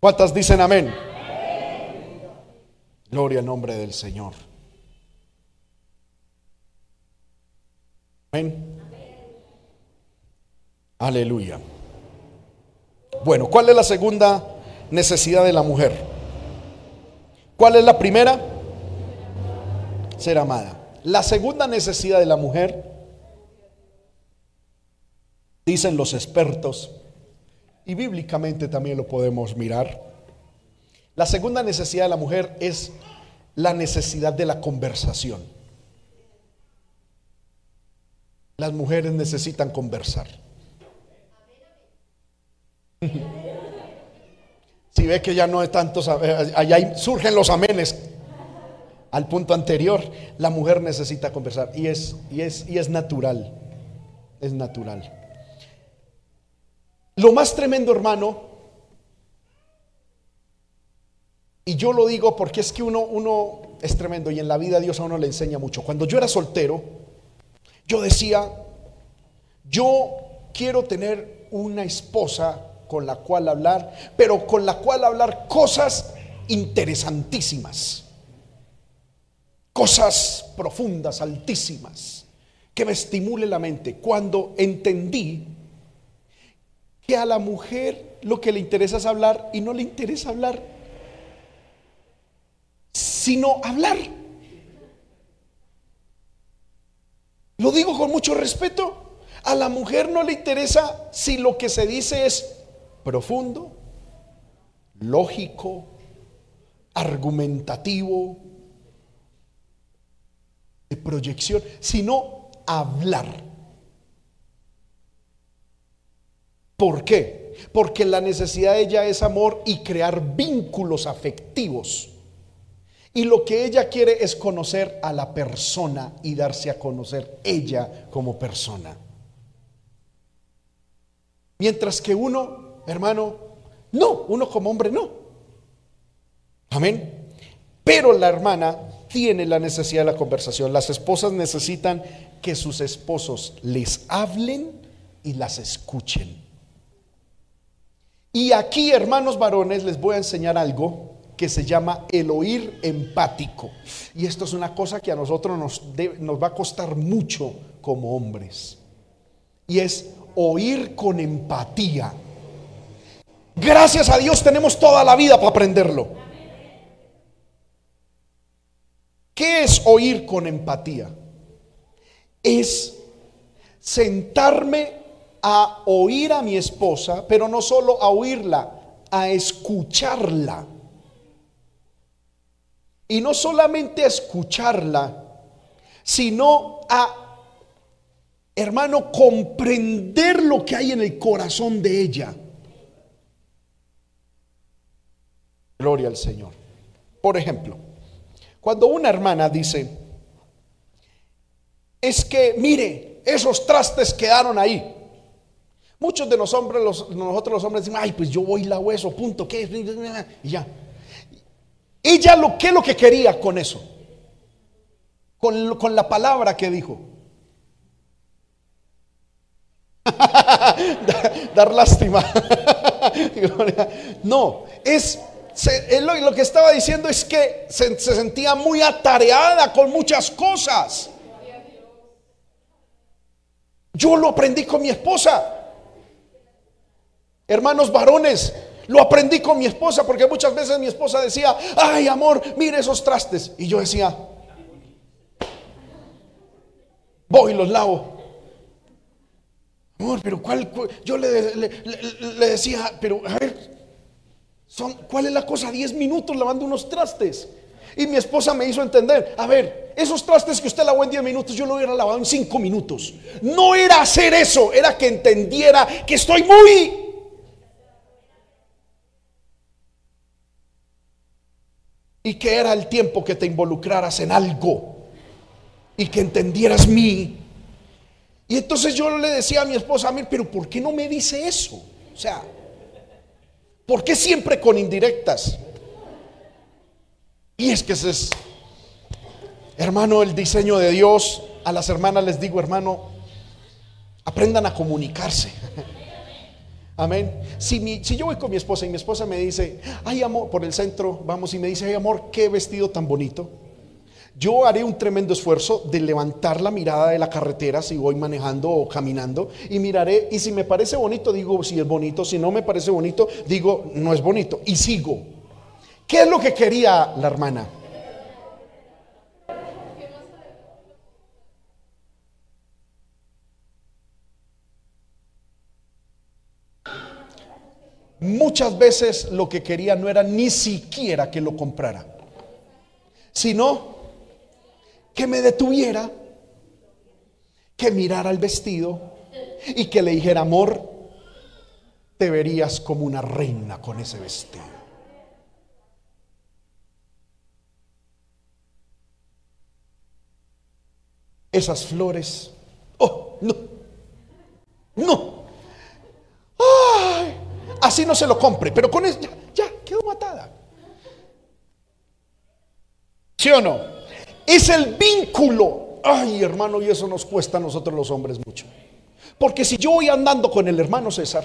¿Cuántas dicen amén? Gloria al nombre del Señor. Amén. Aleluya. Bueno, ¿cuál es la segunda necesidad de la mujer? ¿Cuál es la primera? Ser amada. La segunda necesidad de la mujer, dicen los expertos, y bíblicamente también lo podemos mirar. La segunda necesidad de la mujer es la necesidad de la conversación. Las mujeres necesitan conversar. Si ve que ya no es tanto, allá surgen los amenes. Al punto anterior, la mujer necesita conversar y es, y es, y es natural. Es natural. Lo más tremendo, hermano, y yo lo digo porque es que uno, uno es tremendo y en la vida Dios a uno le enseña mucho. Cuando yo era soltero, yo decía, yo quiero tener una esposa con la cual hablar, pero con la cual hablar cosas interesantísimas, cosas profundas, altísimas, que me estimule la mente. Cuando entendí que a la mujer lo que le interesa es hablar y no le interesa hablar, sino hablar. Lo digo con mucho respeto. A la mujer no le interesa si lo que se dice es profundo, lógico, argumentativo, de proyección, sino hablar. ¿Por qué? Porque la necesidad de ella es amor y crear vínculos afectivos. Y lo que ella quiere es conocer a la persona y darse a conocer ella como persona. Mientras que uno, hermano, no, uno como hombre no. Amén. Pero la hermana tiene la necesidad de la conversación. Las esposas necesitan que sus esposos les hablen y las escuchen. Y aquí, hermanos varones, les voy a enseñar algo que se llama el oír empático. Y esto es una cosa que a nosotros nos, va a costar mucho como hombres. Y es oír con empatía. Gracias a Dios tenemos toda la vida para aprenderlo. ¿Qué es oír con empatía? Es sentarme a oír a mi esposa, pero no solo a oírla, a escucharla. Y no solamente a escucharla, sino a, hermano, comprender lo que hay en el corazón de ella. Gloria al Señor. Por ejemplo, cuando una hermana dice, es que mire, esos trastes quedaron ahí. Muchos de los hombres, los, nosotros los hombres decimos, ay, pues yo voy y lavo punto, ¿qué? Es? Y ya. Ella lo que lo que quería con eso, con, con la palabra que dijo. dar, dar lástima. no, es lo, que estaba diciendo es que se, sentía muy atareada con muchas cosas. Yo lo aprendí con mi esposa. Hermanos varones, lo aprendí con mi esposa porque muchas veces mi esposa decía, ay amor, mire esos trastes. Y yo decía, voy y los lavo. Amor, pero ¿cuál? Yo le decía, pero a ver, ¿Cuál es la cosa? 10 minutos lavando unos trastes. Y mi esposa me hizo entender, a ver, esos trastes que usted lavó en 10 minutos, yo lo hubiera lavado en 5 minutos. No era hacer eso, era que entendiera que estoy muy... Y que era el tiempo que te involucraras en algo y que entendieras mí. Y entonces yo le decía a mi esposa, a mí, pero ¿por qué no me dice eso? O sea, ¿Por qué siempre con indirectas? Y es que ese es, hermano, el diseño de Dios. A las hermanas les digo, hermano, aprendan a comunicarse. Amén. Si, mi, si yo voy con mi esposa y mi esposa me dice, ay amor, por el centro vamos y me dice, ay amor, qué vestido tan bonito. Yo haré un tremendo esfuerzo de levantar la mirada de la carretera si voy manejando o caminando y miraré y si me parece bonito digo si es bonito, si no me parece bonito digo no es bonito y sigo. ¿Qué es lo que quería la hermana? Muchas veces lo que quería no era ni siquiera que lo comprara, sino que me detuviera, que mirara el vestido y que le dijera, amor, te verías como una reina con ese vestido. Esas flores, oh, no, no, Ay, así no se lo compre, pero con eso ya, ya quedó matada. ¿Sí o no? es el vínculo. Ay, hermano, y eso nos cuesta a nosotros los hombres mucho. Porque si yo voy andando con el hermano César,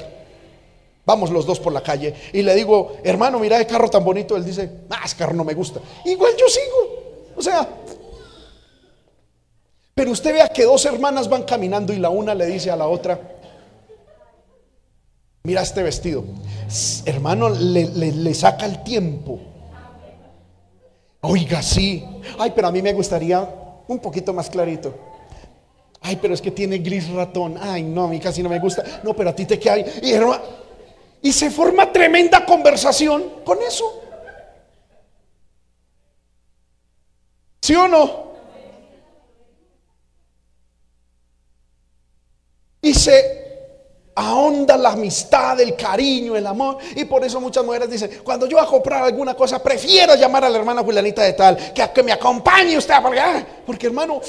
vamos los dos por la calle, y le digo, hermano, mira el carro tan bonito, él dice, ah, ese carro no me gusta. Igual yo sigo. O sea, pero usted vea que dos hermanas van caminando y la una le dice a la otra, mira este vestido. Hermano, le saca el tiempo. Oiga, sí. Ay, pero a mí me gustaría un poquito más clarito. Ay, pero es que tiene gris ratón. Ay, no, a mí casi no me gusta. No, pero a ti te queda ahí. Y, y se forma tremenda conversación con eso. ¿Sí o no? Y se ahonda la amistad, el cariño, el amor. Y por eso muchas mujeres dicen, cuando yo voy a comprar alguna cosa, prefiero llamar a la hermana Julianita de tal, que, que me acompañe usted, porque, ah, porque hermano,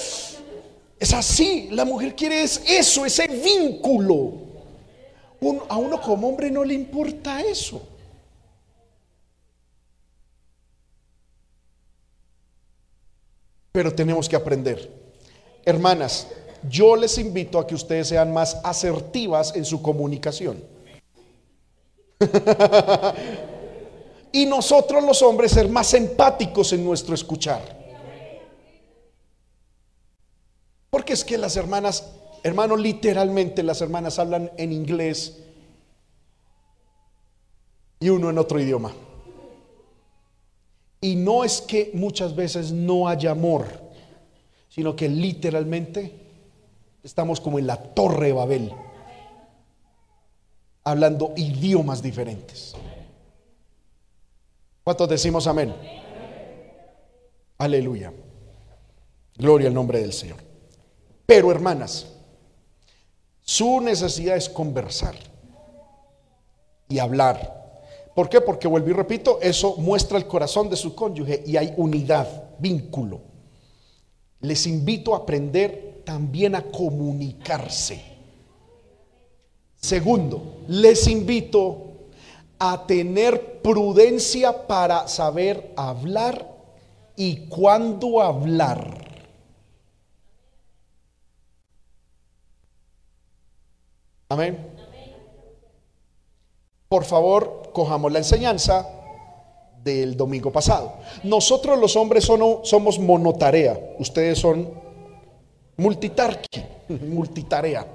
es así, la mujer quiere eso, ese vínculo. A uno como hombre no le importa eso. Pero tenemos que aprender. Hermanas, yo les invito a que ustedes sean más asertivas en su comunicación. y nosotros los hombres ser más empáticos en nuestro escuchar. Porque es que las hermanas, hermano, literalmente las hermanas hablan en inglés y uno en otro idioma. Y no es que muchas veces no haya amor, sino que literalmente Estamos como en la torre de Babel, hablando idiomas diferentes. ¿Cuántos decimos amén? Aleluya. Gloria al nombre del Señor. Pero hermanas, su necesidad es conversar y hablar. ¿Por qué? Porque vuelvo y repito, eso muestra el corazón de su cónyuge y hay unidad, vínculo. Les invito a aprender también a comunicarse. Segundo, les invito a tener prudencia para saber hablar y cuándo hablar. Amén. Por favor, cojamos la enseñanza del domingo pasado. Nosotros los hombres somos monotarea, ustedes son multitarqui, multitarea.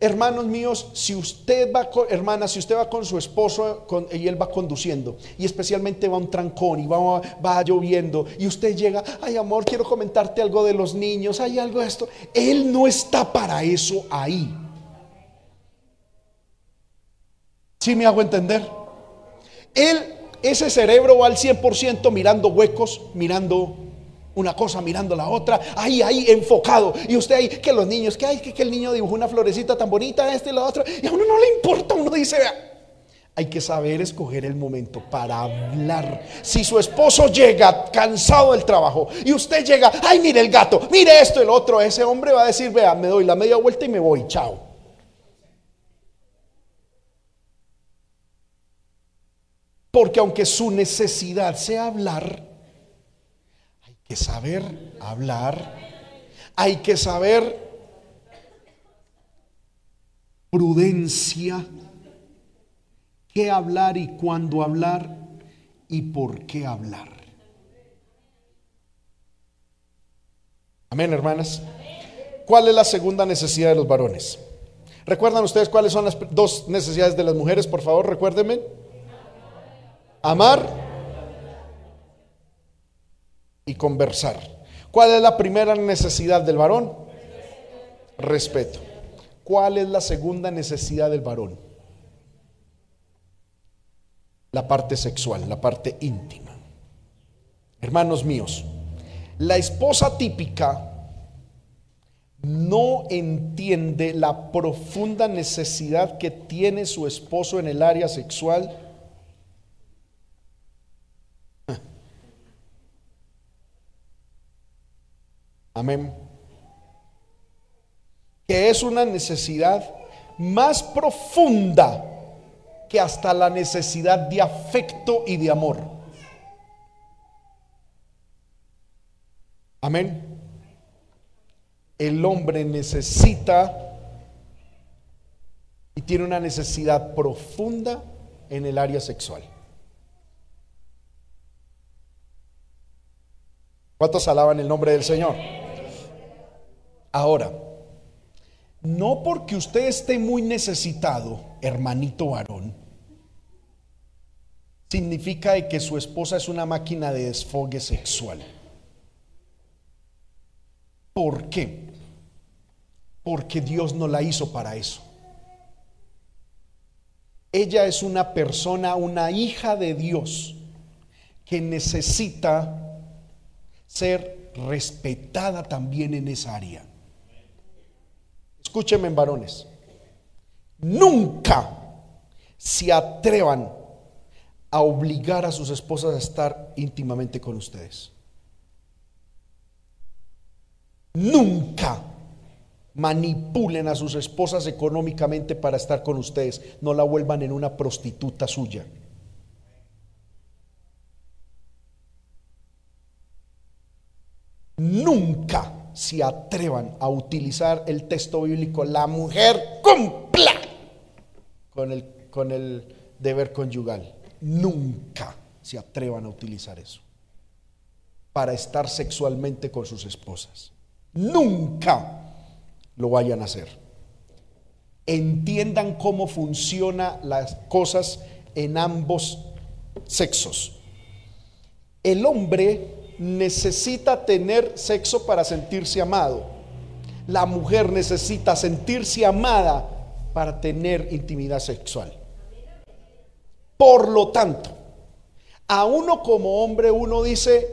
Hermanos míos, si usted va con, hermana, si usted va con su esposo y él va conduciendo, y especialmente va un trancón y va, va lloviendo, y usted llega, ay amor, quiero comentarte algo de los niños, hay algo de esto, él no está para eso ahí. ¿Sí me hago entender? Él, ese cerebro va al 100% mirando huecos, mirando una cosa mirando la otra, ahí, ahí, enfocado. Y usted ahí, que los niños, que hay, que, el niño dibujó una florecita tan bonita, este y la otra, y a uno no le importa, uno dice, hay que saber escoger el momento para hablar. Si su esposo llega cansado del trabajo y usted llega, ay, mire el gato, mire esto, el otro, ese hombre va a decir, vea, me doy la media vuelta y me voy, chao. Porque aunque su necesidad sea hablar, que saber hablar, hay que saber prudencia, qué hablar y cuándo hablar y por qué hablar. Amén, hermanas. ¿Cuál es la segunda necesidad de los varones? ¿Recuerdan ustedes cuáles son las dos necesidades de las mujeres? Por favor, recuérdenme. Amar y conversar. ¿Cuál es la primera necesidad del varón? Respeto. ¿Cuál es la segunda necesidad del varón? La parte sexual, la parte íntima. Hermanos míos, la esposa típica no entiende la profunda necesidad que tiene su esposo en el área sexual Amén. Que es una necesidad más profunda que hasta la necesidad de afecto y de amor. Amén. El hombre necesita y tiene una necesidad profunda en el área sexual. ¿Cuántos alaban el nombre del Señor? Ahora, no porque usted esté muy necesitado, hermanito varón, significa que su esposa es una máquina de desfogue sexual. ¿Por qué? Porque Dios no la hizo para eso. Ella es una persona, una hija de Dios, que necesita ser respetada también en esa área. Escúchenme, varones. Nunca se atrevan a obligar a sus esposas a estar íntimamente con ustedes. Nunca manipulen a sus esposas económicamente para estar con ustedes. No la vuelvan en una prostituta suya. Nunca se atrevan a utilizar el texto bíblico, la mujer cumpla con el, con el deber conyugal. Nunca se atrevan a utilizar eso para estar sexualmente con sus esposas. Nunca lo vayan a hacer. Entiendan cómo funcionan las cosas en ambos sexos. El hombre necesita tener sexo para sentirse amado. La mujer necesita sentirse amada para tener intimidad sexual. Por lo tanto, a uno como hombre uno dice,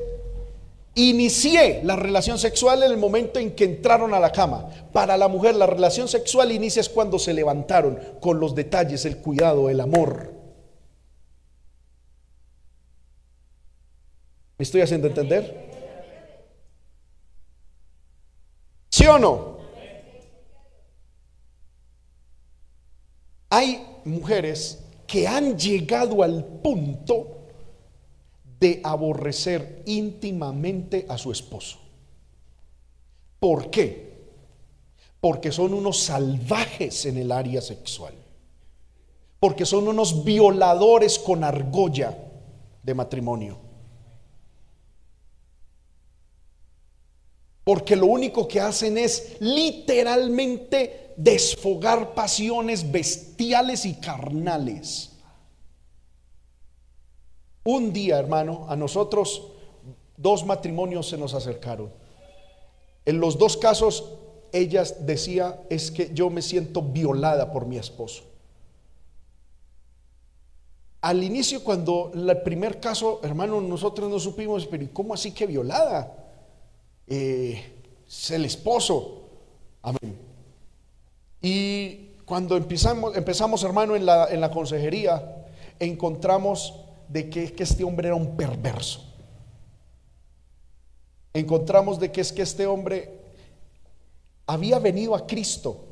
inicié la relación sexual en el momento en que entraron a la cama. Para la mujer la relación sexual inicia es cuando se levantaron con los detalles, el cuidado, el amor. ¿Me estoy haciendo entender? ¿Sí o no? Hay mujeres que han llegado al punto de aborrecer íntimamente a su esposo. ¿Por qué? porque son unos salvajes en el área sexual, porque son unos violadores con argolla de matrimonio. Porque lo único que hacen es literalmente desfogar pasiones bestiales y carnales. Un día, hermano, a nosotros dos matrimonios se nos acercaron. En los dos casos, ella decía, es que yo me siento violada por mi esposo. Al inicio, cuando el primer caso, hermano, nosotros no supimos, pero ¿cómo así que violada? Eh, es el esposo. Amén. Y cuando empezamos, empezamos hermano, en la, en la consejería, encontramos de que, que este hombre era un perverso. Encontramos de que es que este hombre había venido a Cristo,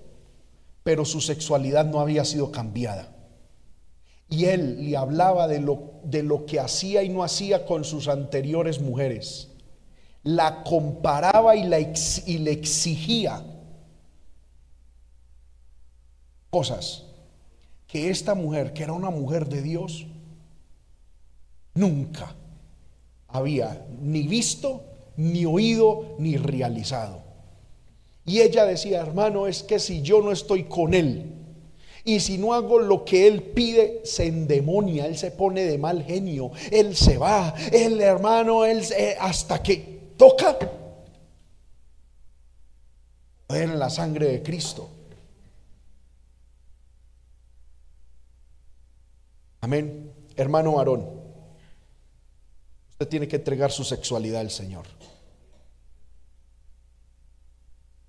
pero su sexualidad no había sido cambiada. Y él le hablaba de lo, de lo que hacía y no hacía con sus anteriores mujeres la comparaba y, la y le exigía cosas que esta mujer, que era una mujer de Dios, nunca había ni visto, ni oído, ni realizado. Y ella decía, hermano, es que si yo no estoy con él, y si no hago lo que él pide, se endemonia, él se pone de mal genio, él se va, el hermano, él hasta que toca en la sangre de Cristo. Amén. Hermano Aarón, usted tiene que entregar su sexualidad al Señor.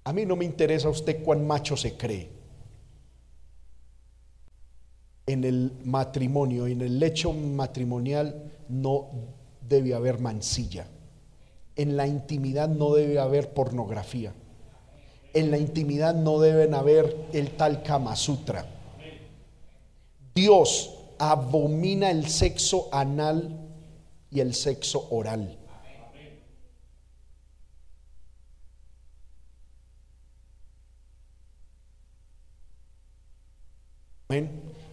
A mí no me interesa usted cuán macho se cree. En el matrimonio, en el lecho matrimonial, no debe haber mancilla. En la intimidad no debe haber pornografía. En la intimidad no deben haber el tal Kama Sutra. Dios abomina el sexo anal y el sexo oral.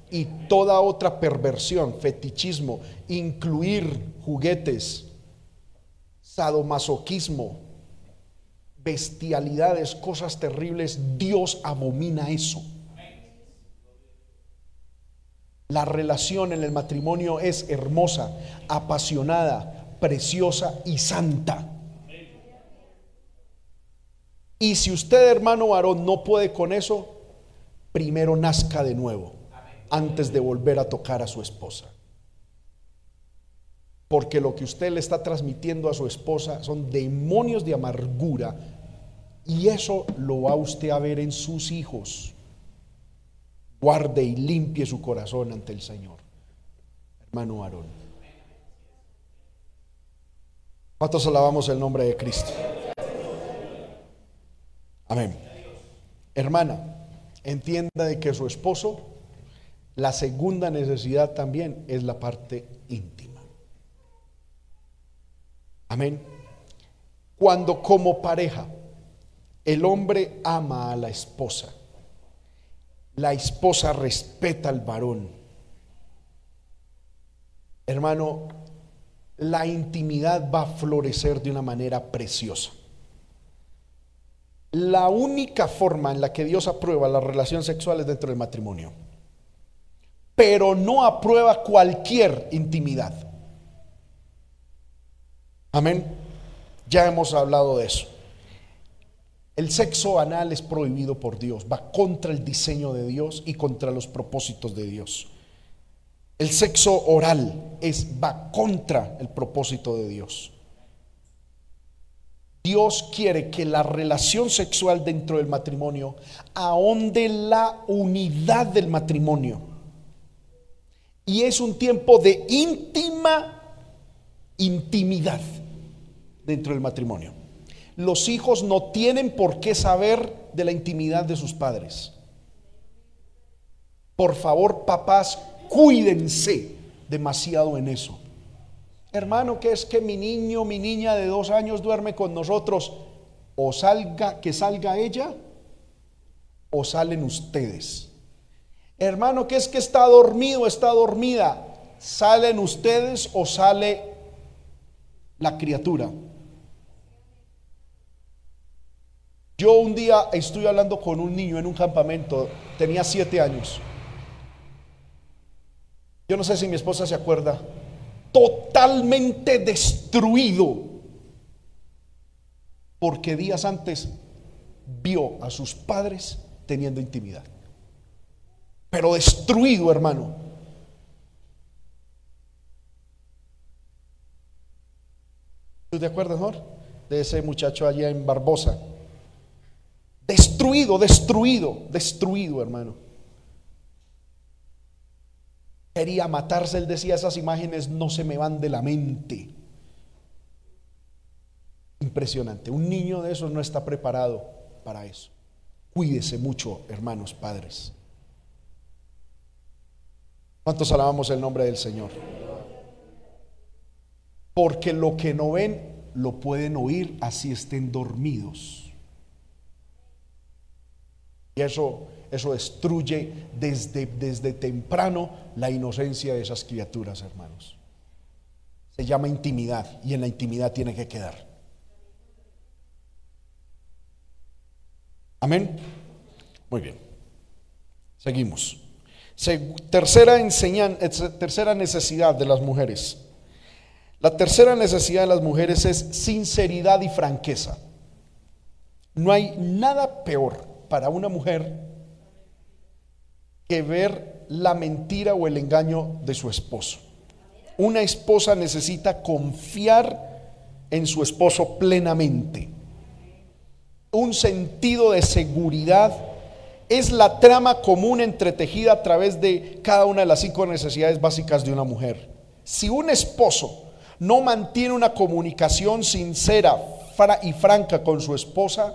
Y toda otra perversión, fetichismo, incluir juguetes, sadomasoquismo, bestialidades, cosas terribles, Dios abomina eso. La relación en el matrimonio es hermosa, apasionada, preciosa y santa. Y si usted, hermano varón, no puede con eso, primero nazca de nuevo antes de volver a tocar a su esposa. Porque lo que usted le está transmitiendo a su esposa son demonios de amargura y eso lo va usted a ver en sus hijos. Guarde y limpie su corazón ante el Señor. Hermano Aarón. ¿Cuántos alabamos el nombre de Cristo? Amén. Hermana, entienda de que su esposo, la segunda necesidad también es la parte íntima. Amén. Cuando como pareja el hombre ama a la esposa, la esposa respeta al varón. Hermano, la intimidad va a florecer de una manera preciosa. La única forma en la que Dios aprueba las relaciones sexuales dentro del matrimonio, pero no aprueba cualquier intimidad. Amén. Ya hemos hablado de eso. El sexo anal es prohibido por Dios, va contra el diseño de Dios y contra los propósitos de Dios. El sexo oral es va contra el propósito de Dios. Dios quiere que la relación sexual dentro del matrimonio ahonde la unidad del matrimonio. Y es un tiempo de íntima intimidad dentro del matrimonio. Los hijos no tienen por qué saber de la intimidad de sus padres. Por favor, papás, cuídense demasiado en eso. Hermano, que es que mi niño, mi niña de dos años duerme con nosotros, o salga, que salga ella, o salen ustedes. Hermano, ¿qué es que está dormido, está dormida? ¿Salen ustedes o sale la criatura? Yo un día estoy hablando con un niño en un campamento, tenía siete años. Yo no sé si mi esposa se acuerda, totalmente destruido, porque días antes vio a sus padres teniendo intimidad. Pero destruido, hermano. ¿Tú te acuerdas, amor? De ese muchacho allá en Barbosa. Destruido, destruido, destruido, hermano. Quería matarse, él decía, esas imágenes no se me van de la mente. Impresionante. Un niño de esos no está preparado para eso. Cuídese mucho, hermanos padres. ¿Cuántos alabamos el nombre del Señor? Porque lo que no ven lo pueden oír así estén dormidos. Eso, eso destruye desde, desde temprano la inocencia de esas criaturas, hermanos. Se llama intimidad y en la intimidad tiene que quedar. Amén. Muy bien. Seguimos. tercera, tercera necesidad de las mujeres. La tercera necesidad de las mujeres es sinceridad y franqueza. No hay nada peor para una mujer que ver la mentira o el engaño de su esposo. Una esposa necesita confiar en su esposo plenamente. Un sentido de seguridad es la trama común entretejida a través de cada una de las cinco necesidades básicas de una mujer. Si un esposo no mantiene una comunicación sincera y franca con su esposa,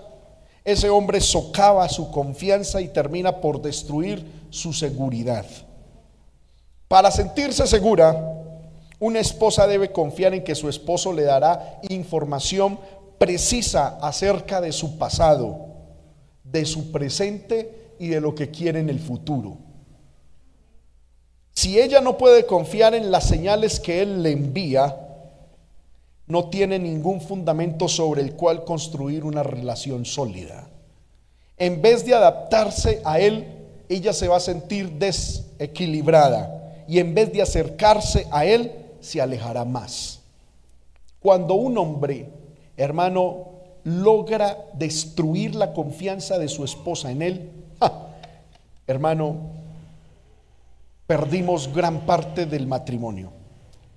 ese hombre socava su confianza y termina por destruir su seguridad. Para sentirse segura, una esposa debe confiar en que su esposo le dará información precisa acerca de su pasado, de su presente y de lo que quiere en el futuro. Si ella no puede confiar en las señales que él le envía, no tiene ningún fundamento sobre el cual construir una relación sólida. En vez de adaptarse a él, ella se va a sentir desequilibrada y en vez de acercarse a él, se alejará más. Cuando un hombre, hermano, logra destruir la confianza de su esposa en él, hermano, perdimos gran parte del matrimonio.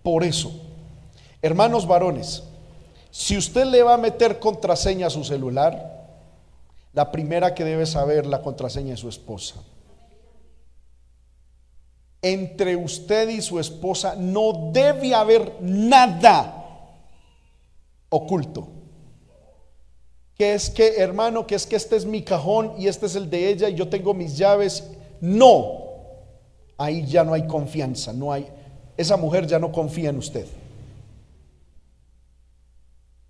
Por eso, Hermanos varones, si usted le va a meter contraseña a su celular, la primera que debe saber la contraseña es su esposa. Entre usted y su esposa no debe haber nada oculto. Que es que, hermano, que es que este es mi cajón y este es el de ella y yo tengo mis llaves. No, ahí ya no hay confianza, no hay, esa mujer ya no confía en usted.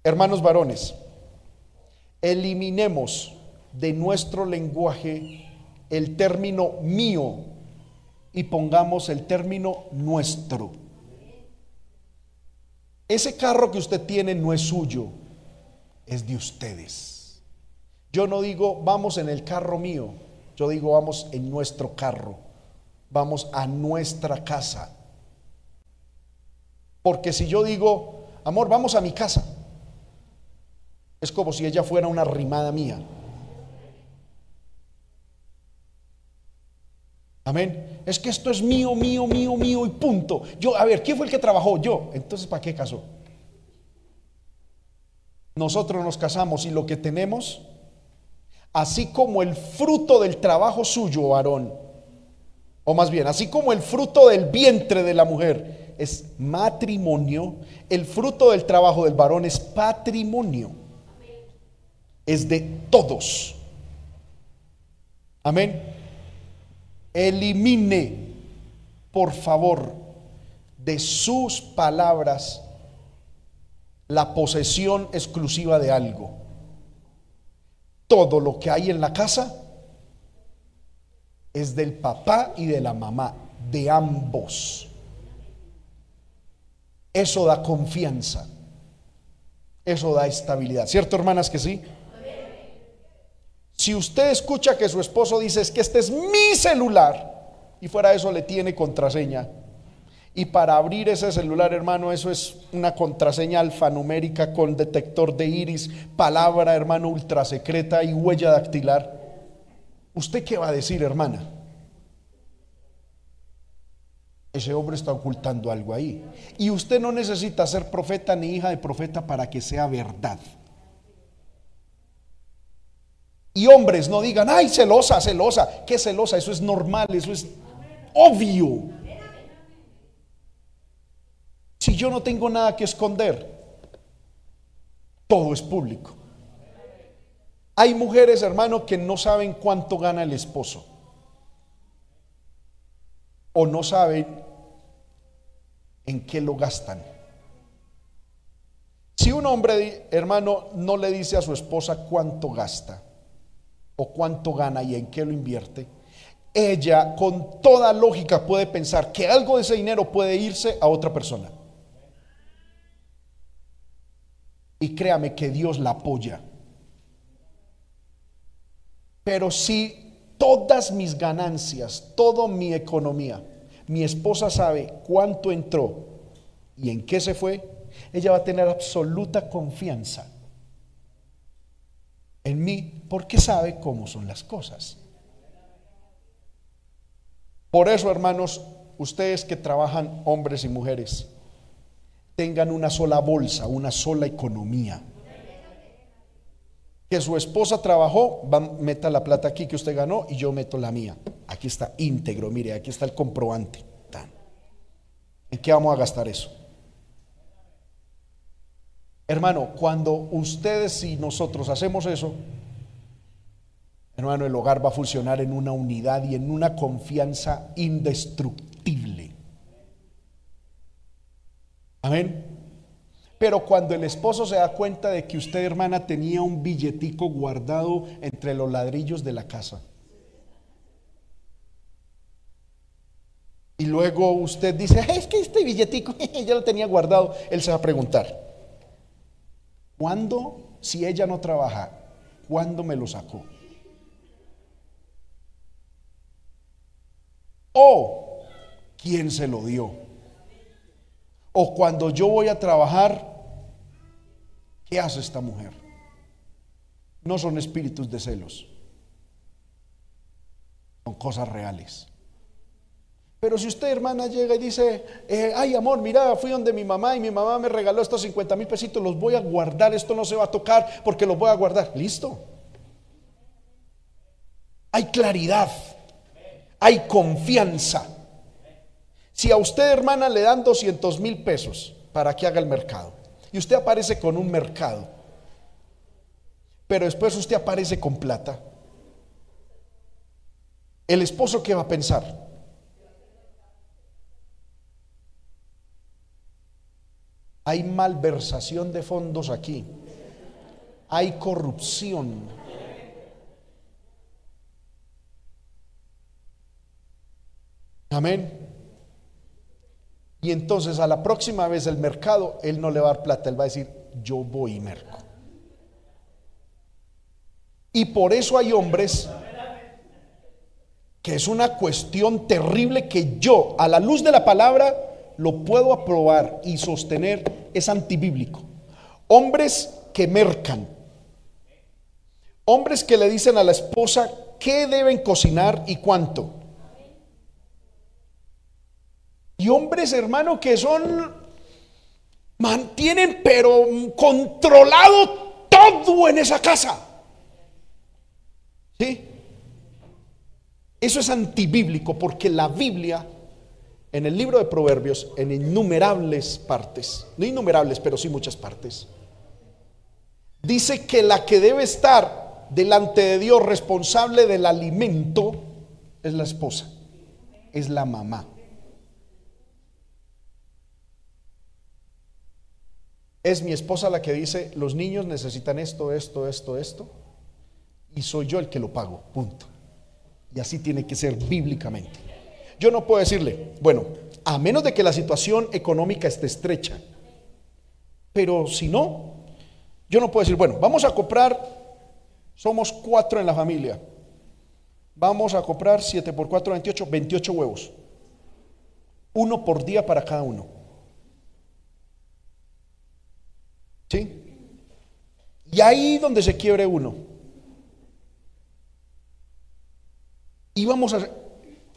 Hermanos varones, eliminemos de nuestro lenguaje el término mío y pongamos el término nuestro. Ese carro que usted tiene no es suyo, es de ustedes. Yo no digo vamos en el carro mío, yo digo vamos en nuestro carro, vamos a nuestra casa. Porque si yo digo, amor, vamos a mi casa, es como si ella fuera una rimada mía. Amén. Es que esto es mío, mío, mío, mío y punto. Yo, a ver, ¿quién fue el que trabajó? Yo. Entonces, ¿para qué casó? Nosotros nos casamos y lo que tenemos, así como el fruto del trabajo suyo, varón, o más bien, así como el fruto del vientre de la mujer es matrimonio, el fruto del trabajo del varón es patrimonio es de todos. Amén. Elimine, por favor, de sus palabras la posesión exclusiva de algo. Todo lo que hay en la casa es del papá y de la mamá, de ambos. Eso da confianza. Eso da estabilidad. ¿Cierto, hermanas, que sí? Si usted escucha que su esposo dice es que este es mi celular y fuera de eso le tiene contraseña, y para abrir ese celular, hermano, eso es una contraseña alfanumérica con detector de iris, palabra, hermano, ultra secreta y huella dactilar. ¿Usted qué va a decir, hermana? Ese hombre está ocultando algo ahí. Y usted no necesita ser profeta ni hija de profeta para que sea verdad. Y hombres no digan, ay, celosa, celosa. ¿Qué celosa? Eso es normal, eso es obvio. Si yo no tengo nada que esconder, todo es público. Hay mujeres, hermano, que no saben cuánto gana el esposo. O no saben en qué lo gastan. Si un hombre, hermano, no le dice a su esposa cuánto gasta o cuánto gana y en qué lo invierte, ella con toda lógica puede pensar que algo de ese dinero puede irse a otra persona. Y créame que Dios la apoya. Pero si todas mis ganancias, toda mi economía, mi esposa sabe cuánto entró y en qué se fue, ella va a tener absoluta confianza en mí porque sabe cómo son las cosas. Por eso, hermanos, ustedes que trabajan, hombres y mujeres, tengan una sola bolsa, una sola economía. Que su esposa trabajó, va, meta la plata aquí que usted ganó y yo meto la mía. Aquí está íntegro, mire, aquí está el comprobante. ¿En qué vamos a gastar eso? Hermano, cuando ustedes y nosotros hacemos eso, hermano, el hogar va a funcionar en una unidad y en una confianza indestructible. Amén. Pero cuando el esposo se da cuenta de que usted, hermana, tenía un billetico guardado entre los ladrillos de la casa. Y luego usted dice, es que este billetico ya lo tenía guardado. Él se va a preguntar, ¿cuándo, si ella no trabaja, cuándo me lo sacó? O, ¿quién se lo dio? O cuando yo voy a trabajar, ¿qué hace esta mujer? No son espíritus de celos, son cosas reales. Pero si usted, hermana, llega y dice, eh, ay amor, mira, fui donde mi mamá y mi mamá me regaló estos 50 mil pesitos, los voy a guardar, esto no se va a tocar porque los voy a guardar. Listo. Hay claridad, hay confianza. Si a usted, hermana, le dan 200 mil pesos para que haga el mercado y usted aparece con un mercado, pero después usted aparece con plata, el esposo qué va a pensar? Hay malversación de fondos aquí. Hay corrupción. Amén. Y entonces a la próxima vez el mercado, él no le va a dar plata, él va a decir, yo voy y merco. Y por eso hay hombres que es una cuestión terrible que yo, a la luz de la palabra, lo puedo aprobar y sostener, es antibíblico. Hombres que mercan. Hombres que le dicen a la esposa qué deben cocinar y cuánto. Y hombres, hermano, que son, mantienen pero controlado todo en esa casa. ¿Sí? Eso es antibíblico porque la Biblia, en el libro de Proverbios, en innumerables partes, no innumerables, pero sí muchas partes, dice que la que debe estar delante de Dios responsable del alimento es la esposa, es la mamá. Es mi esposa la que dice, los niños necesitan esto, esto, esto, esto, y soy yo el que lo pago, punto. Y así tiene que ser bíblicamente. Yo no puedo decirle, bueno, a menos de que la situación económica esté estrecha. Pero si no, yo no puedo decir, bueno, vamos a comprar, somos cuatro en la familia. Vamos a comprar 7 por 4, 28, 28 huevos. Uno por día para cada uno. ¿Sí? Y ahí donde se quiebre uno. Y vamos a,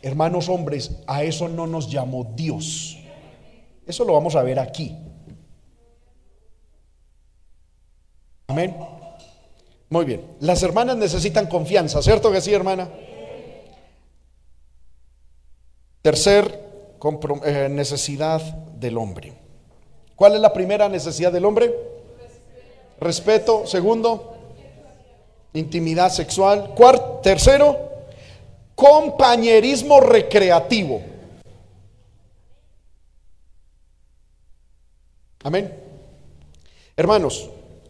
hermanos hombres, a eso no nos llamó Dios. Eso lo vamos a ver aquí. Amén. Muy bien. Las hermanas necesitan confianza, ¿cierto que sí, hermana? Tercer eh, necesidad del hombre. ¿Cuál es la primera necesidad del hombre? Respeto. Segundo, intimidad sexual. Cuarto, tercero, compañerismo recreativo. Amén. Hermanos,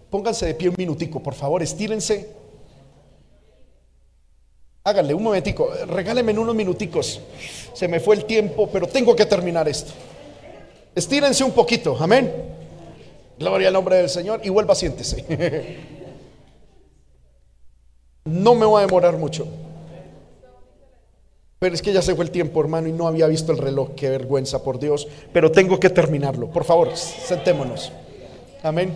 pónganse de pie un minutico, por favor, estírense. Háganle un momentico, regálenme unos minuticos. Se me fue el tiempo, pero tengo que terminar esto. Estírense un poquito, amén. Gloria al nombre del Señor y vuelva, siéntese. No me voy a demorar mucho. Pero es que ya se fue el tiempo, hermano, y no había visto el reloj. Qué vergüenza, por Dios. Pero tengo que terminarlo. Por favor, sentémonos. Amén.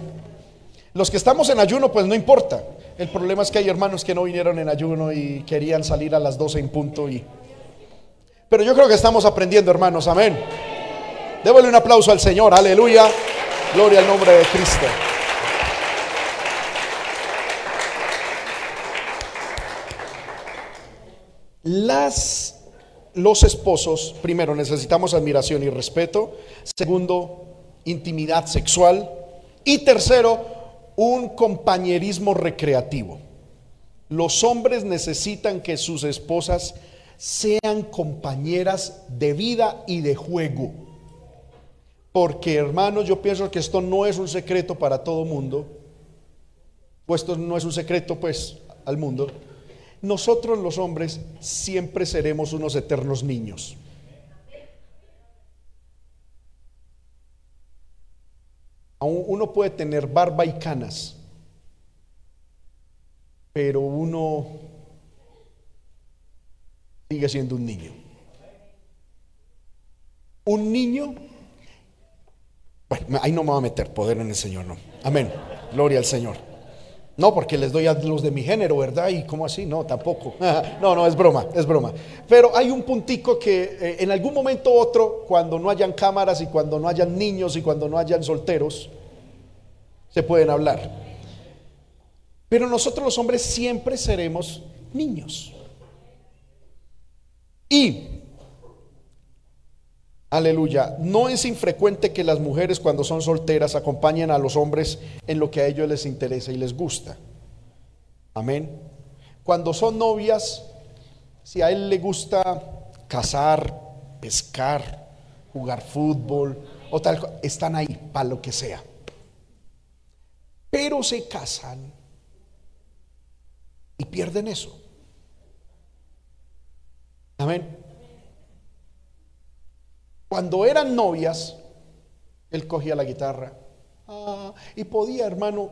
Los que estamos en ayuno, pues no importa. El problema es que hay hermanos que no vinieron en ayuno y querían salir a las 12 en punto. Y... Pero yo creo que estamos aprendiendo, hermanos. Amén. Débole un aplauso al Señor. Aleluya. Gloria al nombre de Cristo. Las, los esposos, primero, necesitamos admiración y respeto. Segundo, intimidad sexual. Y tercero, un compañerismo recreativo. Los hombres necesitan que sus esposas sean compañeras de vida y de juego. Porque hermanos, yo pienso que esto no es un secreto para todo mundo. Pues esto no es un secreto pues al mundo. Nosotros los hombres siempre seremos unos eternos niños. Uno puede tener barba y canas, pero uno sigue siendo un niño. Un niño bueno, ahí no me va a meter poder en el Señor, no. Amén. Gloria al Señor. No, porque les doy a los de mi género, ¿verdad? ¿Y cómo así? No, tampoco. No, no, es broma, es broma. Pero hay un puntico que eh, en algún momento u otro, cuando no hayan cámaras y cuando no hayan niños y cuando no hayan solteros, se pueden hablar. Pero nosotros los hombres siempre seremos niños. Y Aleluya. No es infrecuente que las mujeres cuando son solteras acompañen a los hombres en lo que a ellos les interesa y les gusta. Amén. Cuando son novias, si a él le gusta cazar, pescar, jugar fútbol o tal, están ahí para lo que sea. Pero se casan y pierden eso. Amén. Cuando eran novias, él cogía la guitarra ah, y podía, hermano,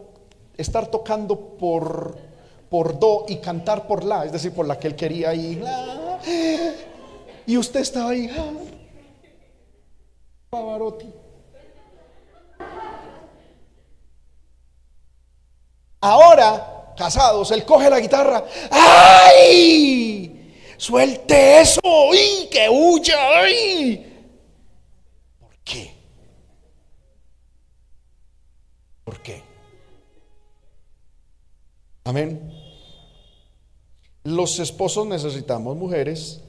estar tocando por, por do y cantar por la, es decir, por la que él quería y y usted estaba ahí, ah, Pavarotti. Ahora, casados, él coge la guitarra, ¡ay! Suelte eso, ¡ay! Que huya, ¡ay! Qué? ¿Por qué? Amén. Los esposos necesitamos mujeres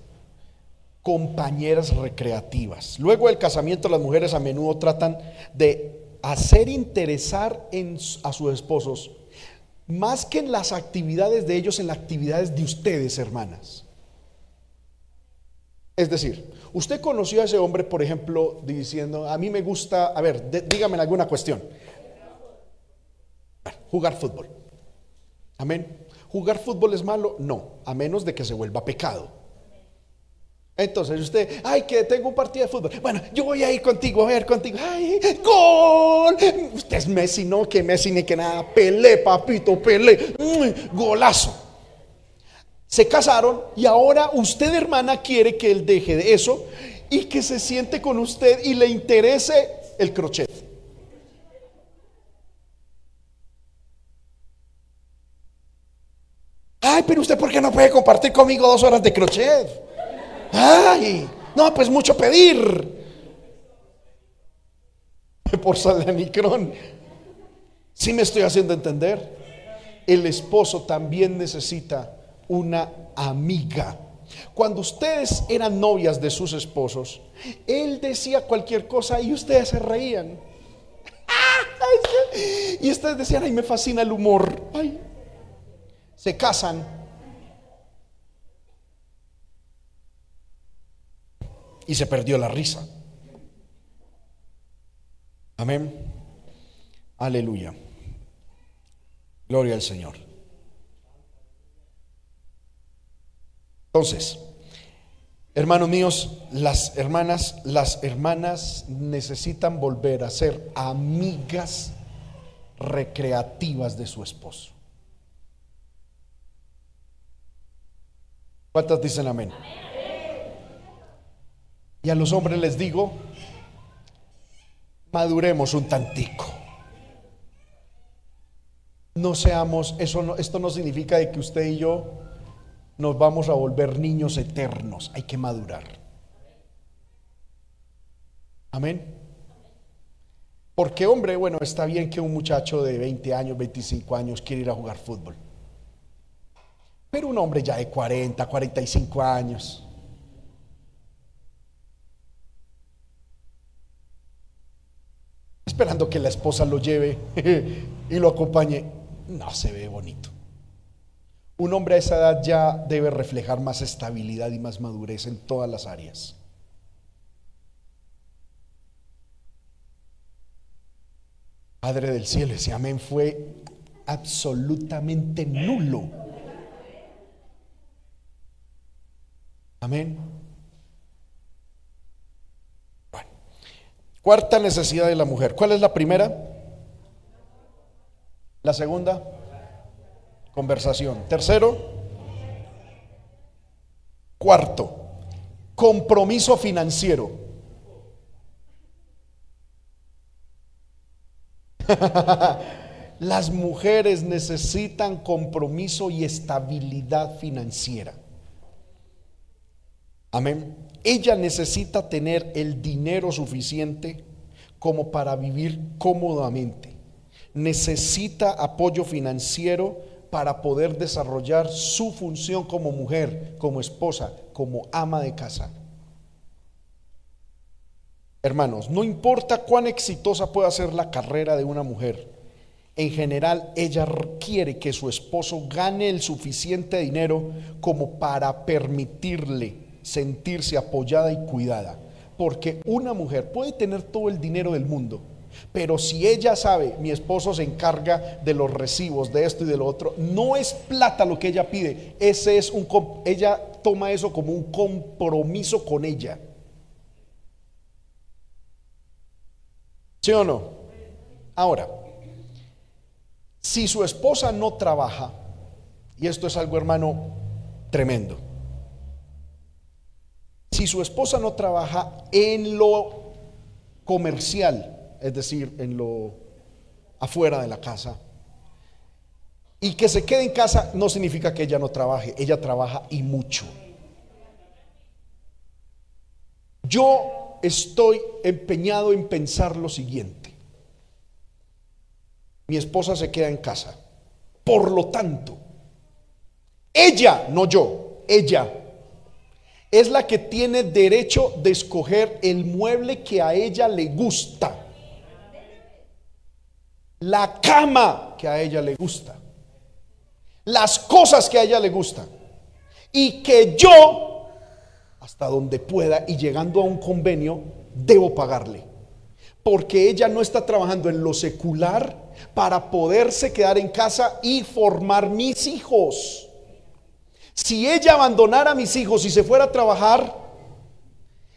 compañeras recreativas. Luego del casamiento las mujeres a menudo tratan de hacer interesar a sus esposos más que en las actividades de ellos, en las actividades de ustedes, hermanas. Es decir, usted conoció a ese hombre, por ejemplo, diciendo, a mí me gusta, a ver, dígame alguna cuestión. jugar fútbol. Amén. ¿Jugar fútbol es malo? No, a menos de que se vuelva pecado. Entonces usted, ay, que tengo un partido de fútbol. Bueno, yo voy a ir contigo, a ver contigo. Ay, gol. Usted es Messi, no, que Messi ni que nada. Pelé, papito, pelé. Mm, golazo. Se casaron y ahora usted, hermana, quiere que él deje de eso y que se siente con usted y le interese el crochet. Ay, pero usted, ¿por qué no puede compartir conmigo dos horas de crochet? Ay, no, pues mucho pedir. Por Salanicrón. Si me estoy haciendo entender. El esposo también necesita una amiga. Cuando ustedes eran novias de sus esposos, él decía cualquier cosa y ustedes se reían. Y ustedes decían, ay, me fascina el humor. Se casan y se perdió la risa. Amén. Aleluya. Gloria al Señor. Entonces, hermanos míos, las hermanas, las hermanas necesitan volver a ser amigas recreativas de su esposo. ¿Cuántas dicen amén? Y a los hombres les digo, maduremos un tantico. No seamos, eso esto no significa de que usted y yo nos vamos a volver niños eternos. Hay que madurar. Amén. Porque hombre, bueno, está bien que un muchacho de 20 años, 25 años quiera ir a jugar fútbol. Pero un hombre ya de 40, 45 años, esperando que la esposa lo lleve y lo acompañe, no se ve bonito. Un hombre a esa edad ya debe reflejar más estabilidad y más madurez en todas las áreas. Padre del cielo, ese amén fue absolutamente nulo. Amén. Cuarta necesidad de la mujer. ¿Cuál es la primera? La segunda, conversación. Tercero, cuarto, compromiso financiero. Las mujeres necesitan compromiso y estabilidad financiera. Amén ella necesita tener el dinero suficiente como para vivir cómodamente. Necesita apoyo financiero para poder desarrollar su función como mujer, como esposa, como ama de casa. Hermanos, no importa cuán exitosa pueda ser la carrera de una mujer, en general ella quiere que su esposo gane el suficiente dinero como para permitirle sentirse apoyada y cuidada. Porque una mujer puede tener todo el dinero del mundo, pero si ella sabe, mi esposo se encarga de los recibos, de esto y de lo otro, no es plata lo que ella pide, ese es un ella toma eso como un compromiso con ella. ¿Sí o no? Ahora, si su esposa no trabaja, y esto es algo hermano tremendo, si su esposa no trabaja en lo comercial, es decir, en lo afuera de la casa, y que se quede en casa no significa que ella no trabaje, ella trabaja y mucho. Yo estoy empeñado en pensar lo siguiente. Mi esposa se queda en casa. Por lo tanto, ella, no yo, ella es la que tiene derecho de escoger el mueble que a ella le gusta. La cama que a ella le gusta. Las cosas que a ella le gustan. Y que yo, hasta donde pueda y llegando a un convenio, debo pagarle. porque ella no está trabajando en lo secular para poderse quedar en casa y formar mis hijos. Si ella abandonara a mis hijos y se fuera a trabajar,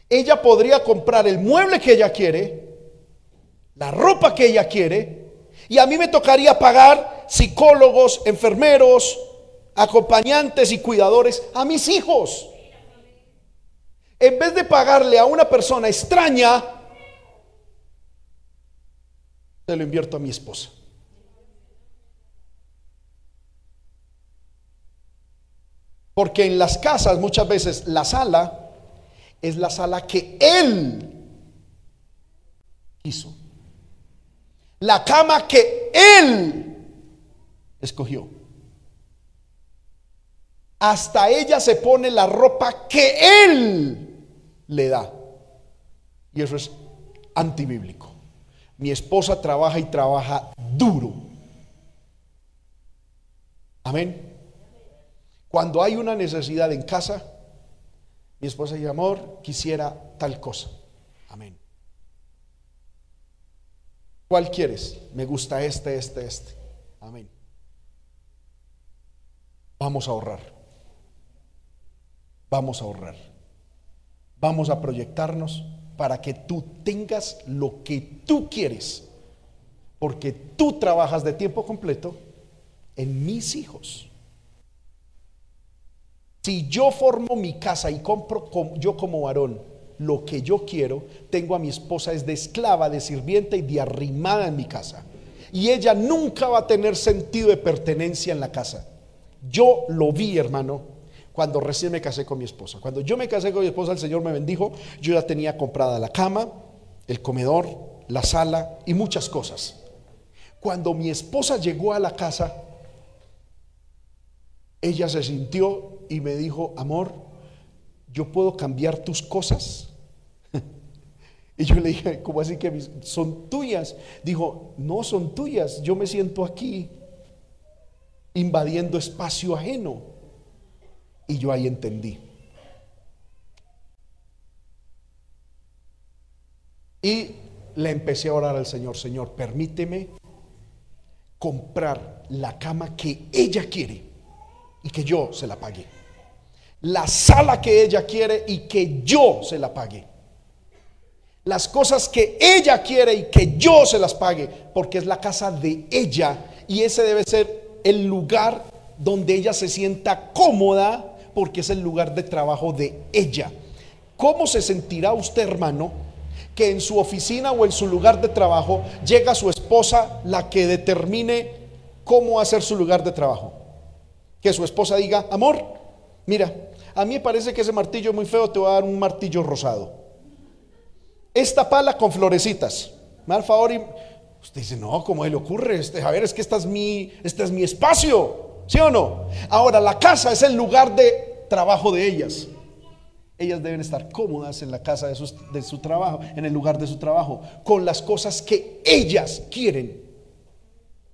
ella podría comprar el mueble que ella quiere, la ropa que ella quiere, y a mí me tocaría pagar psicólogos, enfermeros, acompañantes y cuidadores a mis hijos. En vez de pagarle a una persona extraña, se lo invierto a mi esposa. Porque en las casas muchas veces la sala es la sala que él hizo. La cama que él escogió. Hasta ella se pone la ropa que él le da. Y eso es antibíblico. Mi esposa trabaja y trabaja duro. Amén. Cuando hay una necesidad en casa, mi esposa dice, amor, quisiera tal cosa. Amén. ¿Cuál quieres? Me gusta este, este, este. Amén. Vamos a ahorrar. Vamos a ahorrar. Vamos a proyectarnos para que tú tengas lo que tú quieres. Porque tú trabajas de tiempo completo en mis hijos. Si yo formo mi casa y compro yo como varón lo que yo quiero, tengo a mi esposa es de esclava, de sirvienta y de arrimada en mi casa. Y ella nunca va a tener sentido de pertenencia en la casa. Yo lo vi, hermano, cuando recién me casé con mi esposa. Cuando yo me casé con mi esposa, el Señor me bendijo. Yo ya tenía comprada la cama, el comedor, la sala y muchas cosas. Cuando mi esposa llegó a la casa, ella se sintió y me dijo, amor, ¿yo puedo cambiar tus cosas? Y yo le dije, ¿cómo así que son tuyas? Dijo, no son tuyas, yo me siento aquí invadiendo espacio ajeno. Y yo ahí entendí. Y le empecé a orar al Señor, Señor, permíteme comprar la cama que ella quiere y que yo se la pague. La sala que ella quiere y que yo se la pague. Las cosas que ella quiere y que yo se las pague, porque es la casa de ella y ese debe ser el lugar donde ella se sienta cómoda, porque es el lugar de trabajo de ella. ¿Cómo se sentirá usted, hermano, que en su oficina o en su lugar de trabajo llega su esposa la que determine cómo hacer su lugar de trabajo? Que su esposa diga, amor, mira, a mí me parece que ese martillo es muy feo, te voy a dar un martillo rosado. Esta pala con florecitas. Mal favor y usted dice, no, ¿cómo le ocurre? Este, a ver, es que esta es mi, este es mi espacio. ¿Sí o no? Ahora, la casa es el lugar de trabajo de ellas. Ellas deben estar cómodas en la casa de, de su trabajo, en el lugar de su trabajo, con las cosas que ellas quieren.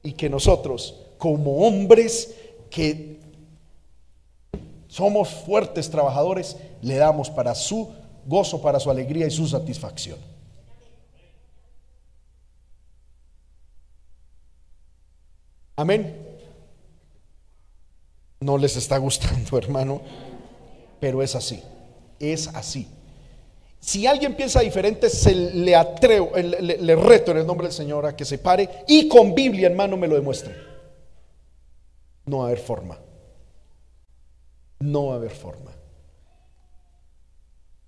Y que nosotros, como hombres que somos fuertes trabajadores, le damos para su gozo, para su alegría y su satisfacción. Amén. No les está gustando, hermano, pero es así. Es así. Si alguien piensa diferente, se le atrevo, le, le, reto en el nombre del Señor a que se pare y con Biblia en mano me lo demuestre. No va a haber forma no va a haber forma.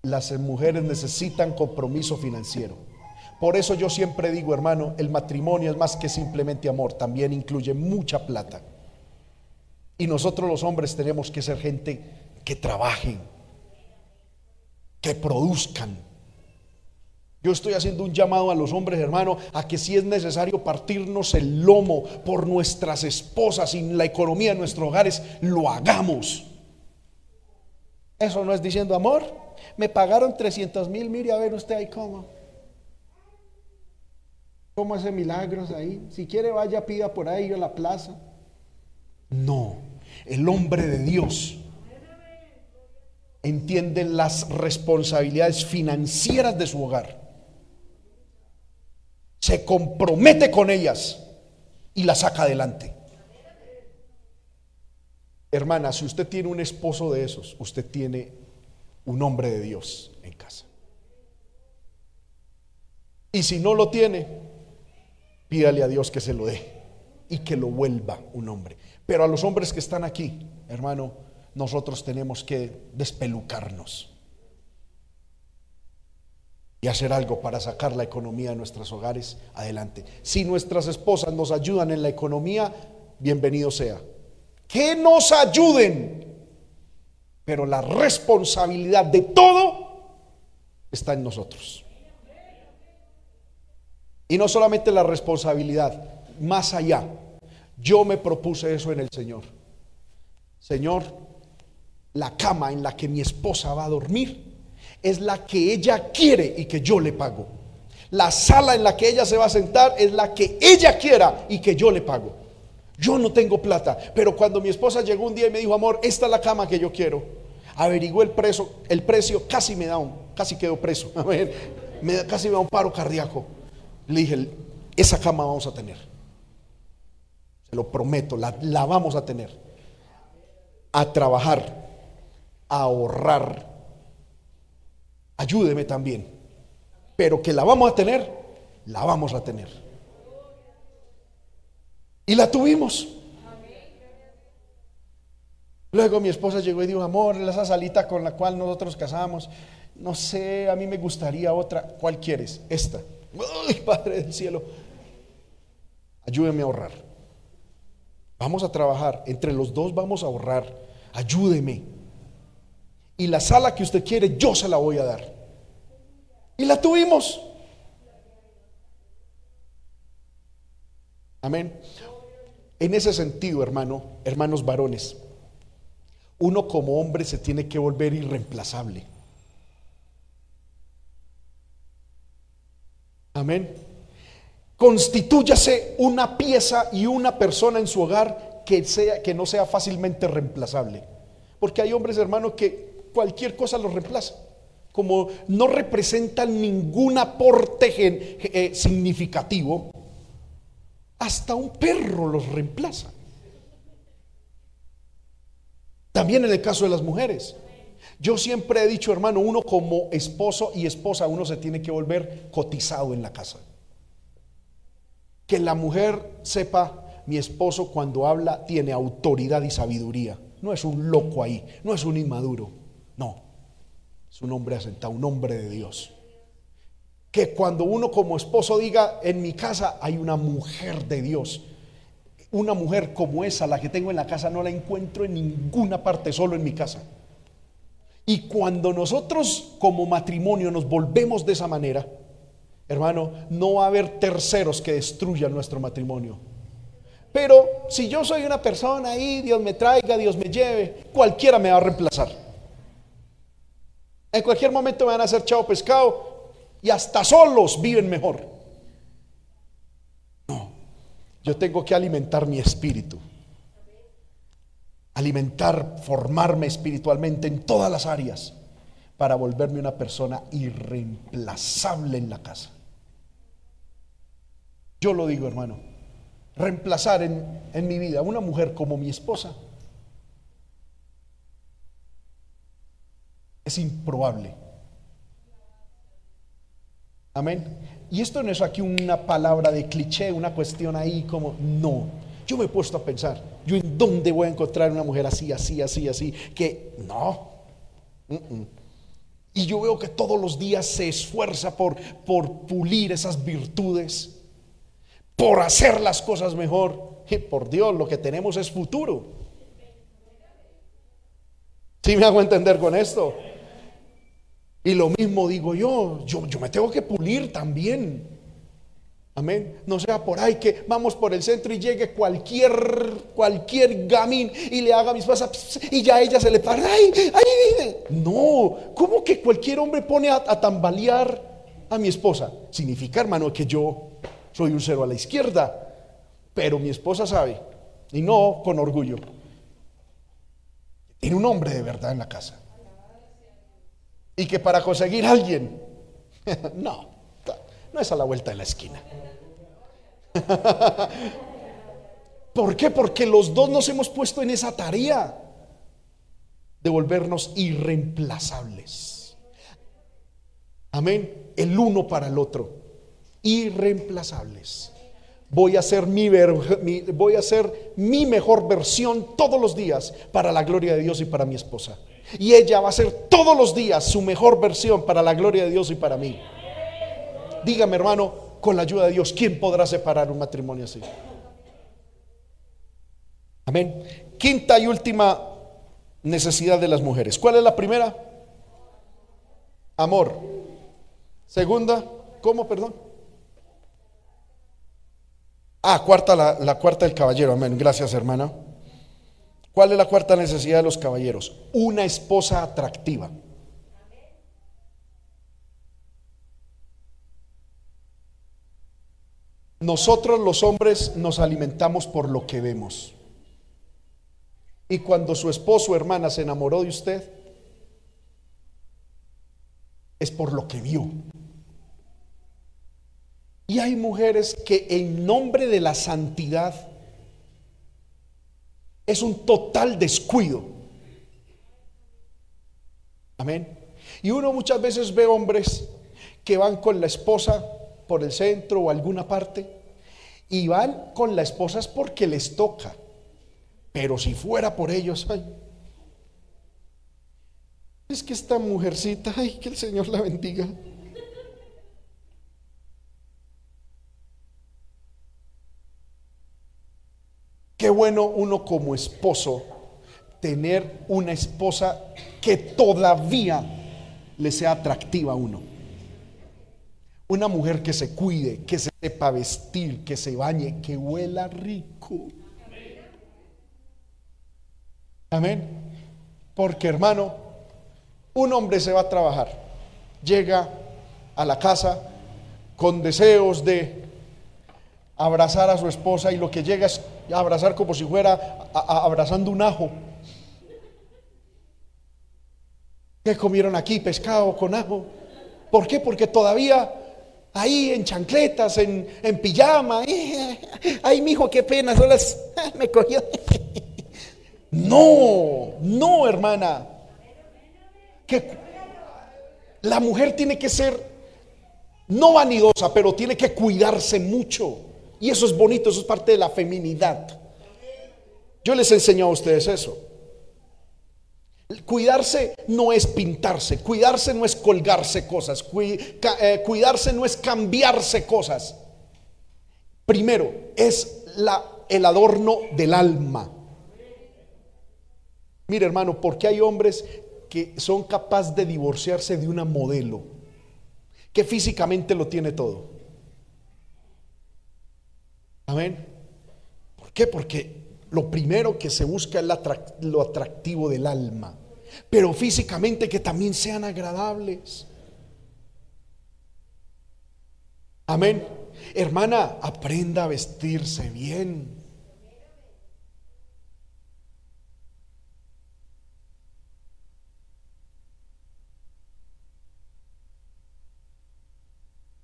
Las mujeres necesitan compromiso financiero. Por eso yo siempre digo, hermano, el matrimonio es más que simplemente amor, también incluye mucha plata. Y nosotros los hombres tenemos que ser gente que trabajen, que produzcan. Yo estoy haciendo un llamado a los hombres, hermano, a que si es necesario partirnos el lomo por nuestras esposas y la economía de nuestros hogares, lo hagamos. Eso no es diciendo amor. Me pagaron 300 mil, mire a ver usted ahí cómo. ¿Cómo hace milagros ahí? Si quiere vaya, pida por ahí a la plaza. No, el hombre de Dios entiende las responsabilidades financieras de su hogar. se compromete con ellas y las saca adelante. Hermana, si usted tiene un esposo de esos, usted tiene un hombre de Dios en casa. Y si no lo tiene, pídale a Dios que se lo dé y que lo vuelva un hombre. Pero a los hombres que están aquí, hermano, nosotros tenemos que despelucarnos y hacer algo para sacar la economía de nuestros hogares adelante. Si nuestras esposas nos ayudan en la economía, bienvenido sea. Que nos ayuden, pero la responsabilidad de todo está en nosotros. Y no solamente la responsabilidad, más allá. Yo me propuse eso en el Señor. Señor, la cama en la que mi esposa va a dormir es la que ella quiere y que yo le pago. La sala en la que ella se va a sentar es la que ella quiera y que yo le pago. Yo no tengo plata, pero cuando mi esposa llegó un día y me dijo, amor, esta es la cama que yo quiero, averiguó el precio, el precio casi me da un, casi quedó preso, me, casi me da un paro cardíaco. Le dije, esa cama vamos a tener. Se lo prometo, la, la vamos a tener. A trabajar, a ahorrar. Ayúdeme también. Pero que la vamos a tener, la vamos a tener. Y la tuvimos. Luego mi esposa llegó y dijo, amor, esa salita con la cual nosotros casamos, no sé, a mí me gustaría otra. ¿Cuál quieres? Esta. Ay, Padre del cielo, ayúdeme a ahorrar. Vamos a trabajar, entre los dos vamos a ahorrar. Ayúdeme. Y la sala que usted quiere, yo se la voy a dar. Y la tuvimos. Amén. En ese sentido, hermano, hermanos varones, uno como hombre se tiene que volver irreemplazable. Amén. Constitúyase una pieza y una persona en su hogar que, sea, que no sea fácilmente reemplazable. Porque hay hombres, hermanos, que cualquier cosa los reemplaza. Como no representan ningún aporte eh, significativo, hasta un perro los reemplaza. También en el caso de las mujeres. Yo siempre he dicho, hermano, uno como esposo y esposa, uno se tiene que volver cotizado en la casa. Que la mujer sepa, mi esposo cuando habla tiene autoridad y sabiduría. No es un loco ahí, no es un inmaduro, no. Es un hombre asentado, un hombre de Dios. Que cuando uno como esposo diga, en mi casa hay una mujer de Dios, una mujer como esa, la que tengo en la casa, no la encuentro en ninguna parte, solo en mi casa. Y cuando nosotros como matrimonio nos volvemos de esa manera, hermano, no va a haber terceros que destruyan nuestro matrimonio. Pero si yo soy una persona ahí, Dios me traiga, Dios me lleve, cualquiera me va a reemplazar. En cualquier momento me van a hacer chao pescado y hasta solos viven mejor. No, yo tengo que alimentar mi espíritu alimentar, formarme espiritualmente en todas las áreas para volverme una persona irreemplazable en la casa. Yo lo digo, hermano, reemplazar en, en mi vida una mujer como mi esposa es improbable. Amén. Y esto no es aquí una palabra de cliché, una cuestión ahí como, no. Yo me he puesto a pensar, yo en dónde voy a encontrar una mujer así, así, así, así, que no. Y yo veo que todos los días se esfuerza por, por pulir esas virtudes, por hacer las cosas mejor. Y por Dios, lo que tenemos es futuro. ¿Sí me hago entender con esto? Y lo mismo digo yo, yo, yo me tengo que pulir también. Amén. No sea por ahí que vamos por el centro y llegue cualquier, cualquier gamín y le haga mis pasas y ya ella se le para. ¡Ay, ay! No, ¿cómo que cualquier hombre pone a, a tambalear a mi esposa? Significa, hermano, que yo soy un cero a la izquierda. Pero mi esposa sabe, y no con orgullo, tiene un hombre de verdad en la casa. Y que para conseguir a alguien, no no es a la vuelta de la esquina. ¿Por qué? Porque los dos nos hemos puesto en esa tarea de volvernos irreemplazables. Amén. El uno para el otro. Irreemplazables. Voy a hacer mi, voy a hacer mi mejor versión todos los días para la gloria de Dios y para mi esposa. Y ella va a hacer todos los días su mejor versión para la gloria de Dios y para mí. Dígame, hermano, con la ayuda de Dios, ¿quién podrá separar un matrimonio así? Amén. Quinta y última necesidad de las mujeres. ¿Cuál es la primera? Amor. Segunda, ¿cómo, perdón? Ah, cuarta, la, la cuarta del caballero. Amén. Gracias, hermana. ¿Cuál es la cuarta necesidad de los caballeros? Una esposa atractiva. Nosotros los hombres nos alimentamos por lo que vemos. Y cuando su esposo o hermana se enamoró de usted, es por lo que vio. Y hay mujeres que en nombre de la santidad es un total descuido. Amén. Y uno muchas veces ve hombres que van con la esposa por el centro o alguna parte y van con la esposa es porque les toca. Pero si fuera por ellos, ay, es que esta mujercita, ay, que el Señor la bendiga. Qué bueno uno como esposo tener una esposa que todavía le sea atractiva a uno. Una mujer que se cuide, que se sepa vestir, que se bañe, que huela rico. Amén. Porque hermano, un hombre se va a trabajar, llega a la casa con deseos de abrazar a su esposa y lo que llega es abrazar como si fuera abrazando un ajo. ¿Qué comieron aquí? Pescado con ajo. ¿Por qué? Porque todavía ahí en chancletas, en, en pijama. Ay, mi hijo, qué pena, me cogió. No, no, hermana. Que la mujer tiene que ser no vanidosa, pero tiene que cuidarse mucho. Y eso es bonito, eso es parte de la feminidad. Yo les enseño a ustedes eso. Cuidarse no es pintarse, cuidarse no es colgarse cosas, eh, cuidarse no es cambiarse cosas. Primero, es el adorno del alma. Mire hermano, porque hay hombres que son capaces de divorciarse de una modelo, que físicamente lo tiene todo. Amén. ¿Por qué? Porque lo primero que se busca es lo atractivo del alma, pero físicamente que también sean agradables. Amén. Hermana, aprenda a vestirse bien.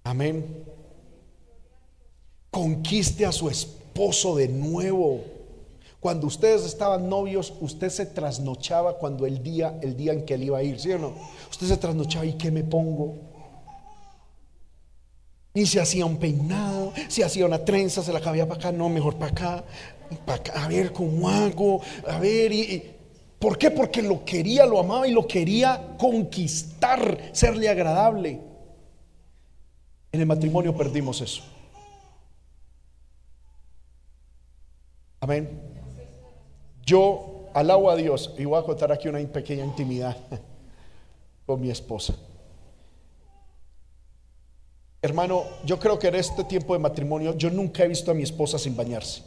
Amén conquiste a su esposo de nuevo. Cuando ustedes estaban novios, usted se trasnochaba cuando el día, el día en que él iba a ir, ¿sí o no? Usted se trasnochaba y qué me pongo. Y se hacía un peinado, se hacía una trenza, se la cabía para acá, no, mejor para acá, para acá, a ver cómo hago, a ver, y, ¿por qué? Porque lo quería, lo amaba y lo quería conquistar, serle agradable. En el matrimonio perdimos eso. Amén. Yo alabo a Dios y voy a contar aquí una pequeña intimidad con mi esposa. Hermano, yo creo que en este tiempo de matrimonio yo nunca he visto a mi esposa sin bañarse.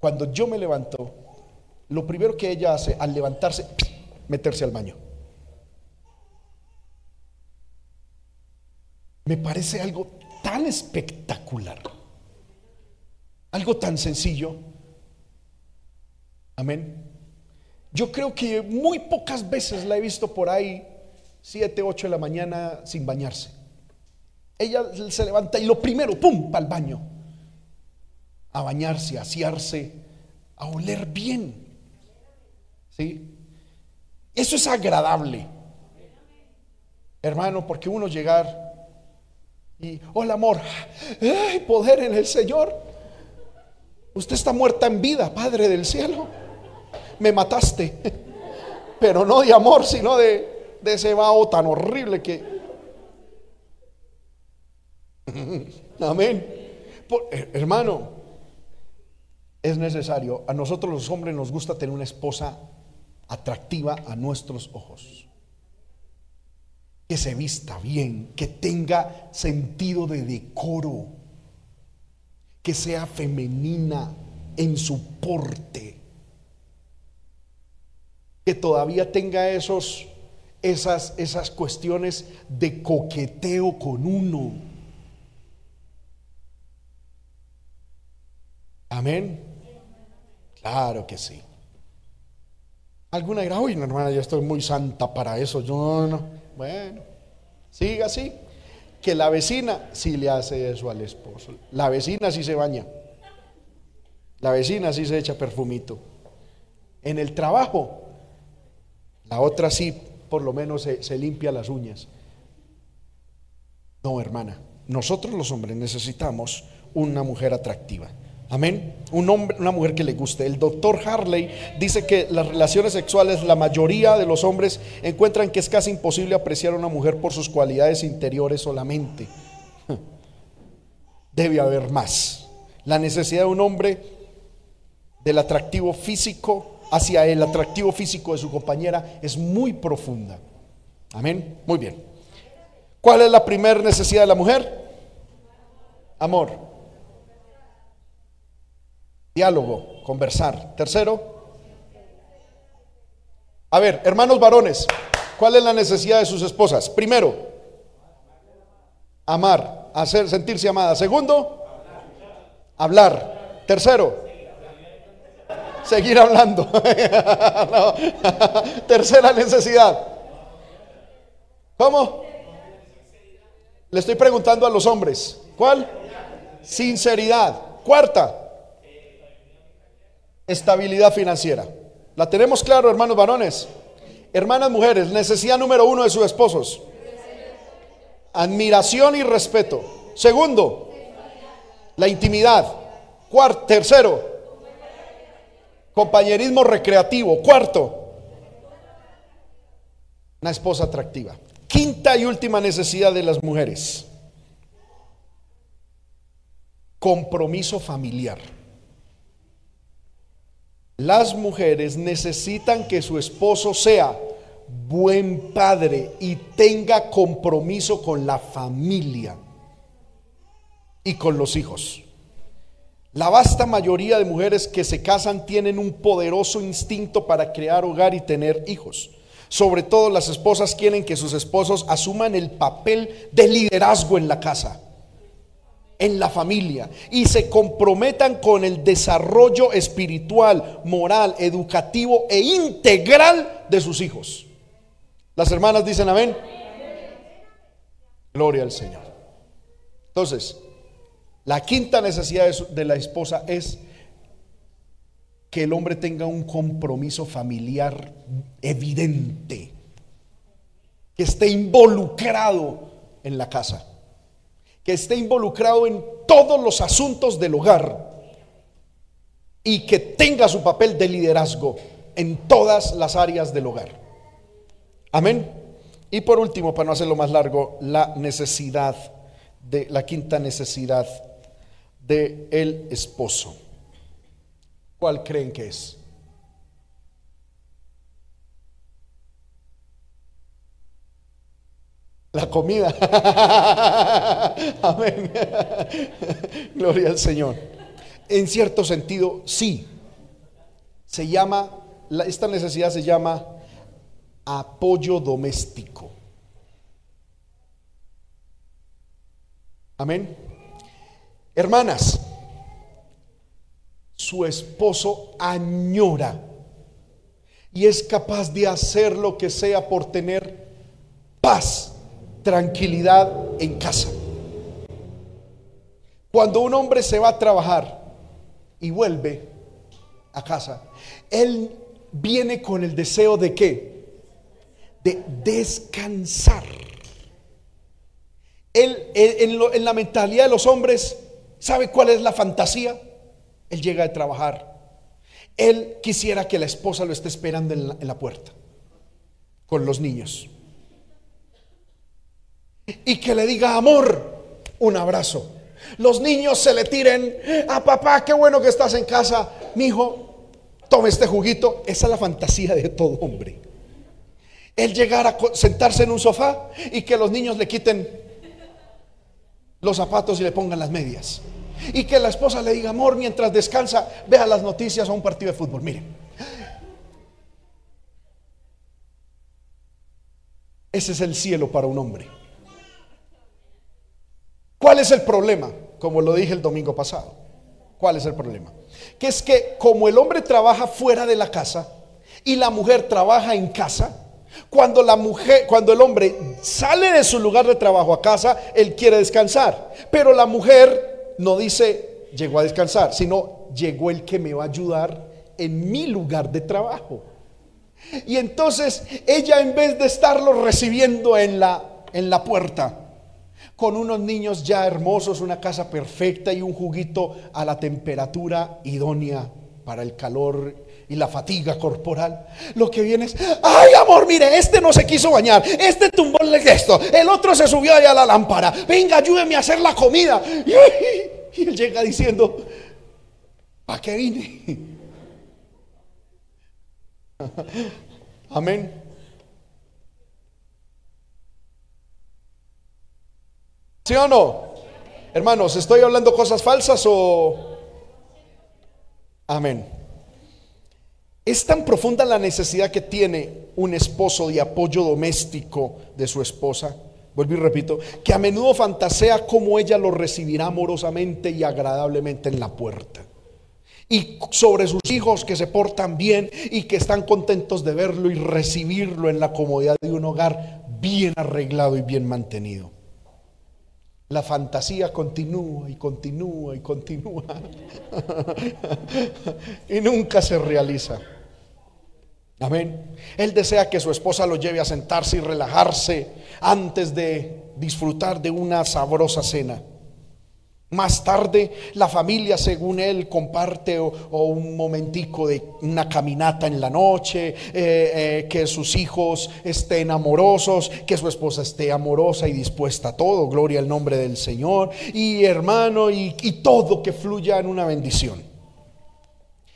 Cuando yo me levanto, lo primero que ella hace al levantarse, meterse al baño. Me parece algo tan espectacular. Algo tan sencillo. Amén. Yo creo que muy pocas veces la he visto por ahí, 7, 8 de la mañana sin bañarse. Ella se levanta y lo primero, ¡pum!, para el baño. A bañarse, a asearse, a oler bien. ¿Sí? Eso es agradable. Hermano, porque uno llegar y, hola amor, ¡ay, poder en el Señor! Usted está muerta en vida, Padre del cielo. Me mataste. Pero no de amor, sino de, de ese vaho tan horrible que... Amén. Eh, hermano, es necesario. A nosotros los hombres nos gusta tener una esposa atractiva a nuestros ojos. Que se vista bien, que tenga sentido de decoro, que sea femenina en su porte, que todavía tenga esos, esas, esas cuestiones de coqueteo con uno. Amén. Claro que sí. Alguna dirá, uy, hermana, yo estoy muy santa para eso. Yo no. Bueno, siga así. Que la vecina sí le hace eso al esposo. La vecina sí se baña. La vecina sí se echa perfumito. En el trabajo, la otra sí, por lo menos se, se limpia las uñas. No, hermana. Nosotros los hombres necesitamos una mujer atractiva. Amén. Un hombre, una mujer que le guste. El doctor Harley dice que las relaciones sexuales, la mayoría de los hombres encuentran que es casi imposible apreciar a una mujer por sus cualidades interiores solamente. Debe haber más. La necesidad de un hombre del atractivo físico hacia el atractivo físico de su compañera es muy profunda. Amén. Muy bien. ¿Cuál es la primera necesidad de la mujer? Amor. Diálogo, conversar. Tercero. A ver, hermanos varones, ¿cuál es la necesidad de sus esposas? Primero, amar, hacer, sentirse amada. Segundo, hablar. Tercero, seguir hablando. Tercera necesidad. ¿Cómo? Le estoy preguntando a los hombres. ¿Cuál? Sinceridad. Cuarta, estabilidad financiera. ¿La tenemos claro, hermanos varones? Hermanas mujeres, necesidad número uno de sus esposos. Admiración y respeto. Segundo, la intimidad. Cuarto, tercero, compañerismo recreativo. Cuarto, una esposa atractiva. Quinta y última necesidad de las mujeres. Compromiso familiar. Las mujeres necesitan que su esposo sea buen padre y tenga compromiso con la familia y con los hijos. La vasta mayoría de mujeres que se casan tienen un poderoso instinto para crear hogar y tener hijos. Sobre todo las esposas quieren que sus esposos asuman el papel de liderazgo en la casa en la familia y se comprometan con el desarrollo espiritual, moral, educativo e integral de sus hijos. Las hermanas dicen amén. Gloria al Señor. Entonces, la quinta necesidad de la esposa es que el hombre tenga un compromiso familiar evidente, que esté involucrado en la casa que esté involucrado en todos los asuntos del hogar y que tenga su papel de liderazgo en todas las áreas del hogar. Amén. Y por último, para no hacerlo más largo, la necesidad de la quinta necesidad de el esposo. ¿Cuál creen que es? La comida. Amén. Gloria al Señor. En cierto sentido, sí. Se llama, esta necesidad se llama apoyo doméstico. Amén. Hermanas, su esposo añora y es capaz de hacer lo que sea por tener paz tranquilidad en casa. Cuando un hombre se va a trabajar y vuelve a casa, él viene con el deseo de qué? De descansar. Él, en, la mentalidad de los hombres, ¿sabe cuál es la fantasía? Él llega a trabajar. Él quisiera que la esposa lo esté esperando en la puerta con los niños. Y que le diga, amor, un abrazo. Los niños se le tiren, a ah, papá, qué bueno que estás en casa, mi hijo, tome este juguito. Esa es la fantasía de todo hombre. Él llegar a sentarse en un sofá y que los niños le quiten los zapatos y le pongan las medias. Y que la esposa le diga, amor, mientras descansa, vea las noticias a un partido de fútbol. Miren. Ese es el cielo para un hombre. ¿Cuál es el problema? Como lo dije el domingo pasado. ¿Cuál es el problema? Que es que como el hombre trabaja fuera de la casa y la mujer trabaja en casa, cuando la mujer, cuando el hombre sale de su lugar de trabajo a casa, él quiere descansar, pero la mujer no dice llegó a descansar, sino llegó el que me va a ayudar en mi lugar de trabajo. Y entonces ella en vez de estarlo recibiendo en la en la puerta, con unos niños ya hermosos, una casa perfecta y un juguito a la temperatura idónea para el calor y la fatiga corporal. Lo que viene es, ay amor, mire, este no se quiso bañar, este tumbó el gesto, el otro se subió allá a la lámpara, venga, ayúdeme a hacer la comida. Y, él llega diciendo, ¿a qué vine? Amén. ¿Sí o no? Hermanos, ¿estoy hablando cosas falsas o... Amén. Es tan profunda la necesidad que tiene un esposo de apoyo doméstico de su esposa, vuelvo y repito, que a menudo fantasea cómo ella lo recibirá amorosamente y agradablemente en la puerta. Y sobre sus hijos que se portan bien y que están contentos de verlo y recibirlo en la comodidad de un hogar bien arreglado y bien mantenido. La fantasía continúa y continúa y continúa. y nunca se realiza. Amén. Él desea que su esposa lo lleve a sentarse y relajarse antes de disfrutar de una sabrosa cena. Más tarde, la familia, según él, comparte o, un momentico de una caminata en la noche, eh, eh, que sus hijos estén amorosos, que su esposa esté amorosa y dispuesta a todo, gloria al nombre del Señor, y hermano, y, y todo que fluya en una bendición.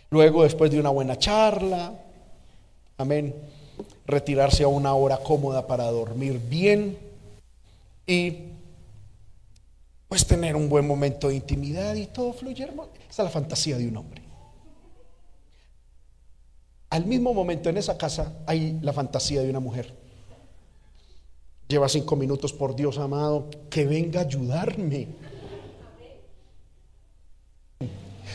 Luego, después de una buena charla, amén, retirarse a una hora cómoda para dormir bien y pues tener un buen momento de intimidad y todo fluye hermoso. Esa es la fantasía de un hombre. Al mismo momento en esa casa hay la fantasía de una mujer. Lleva cinco minutos por Dios amado, que venga a ayudarme.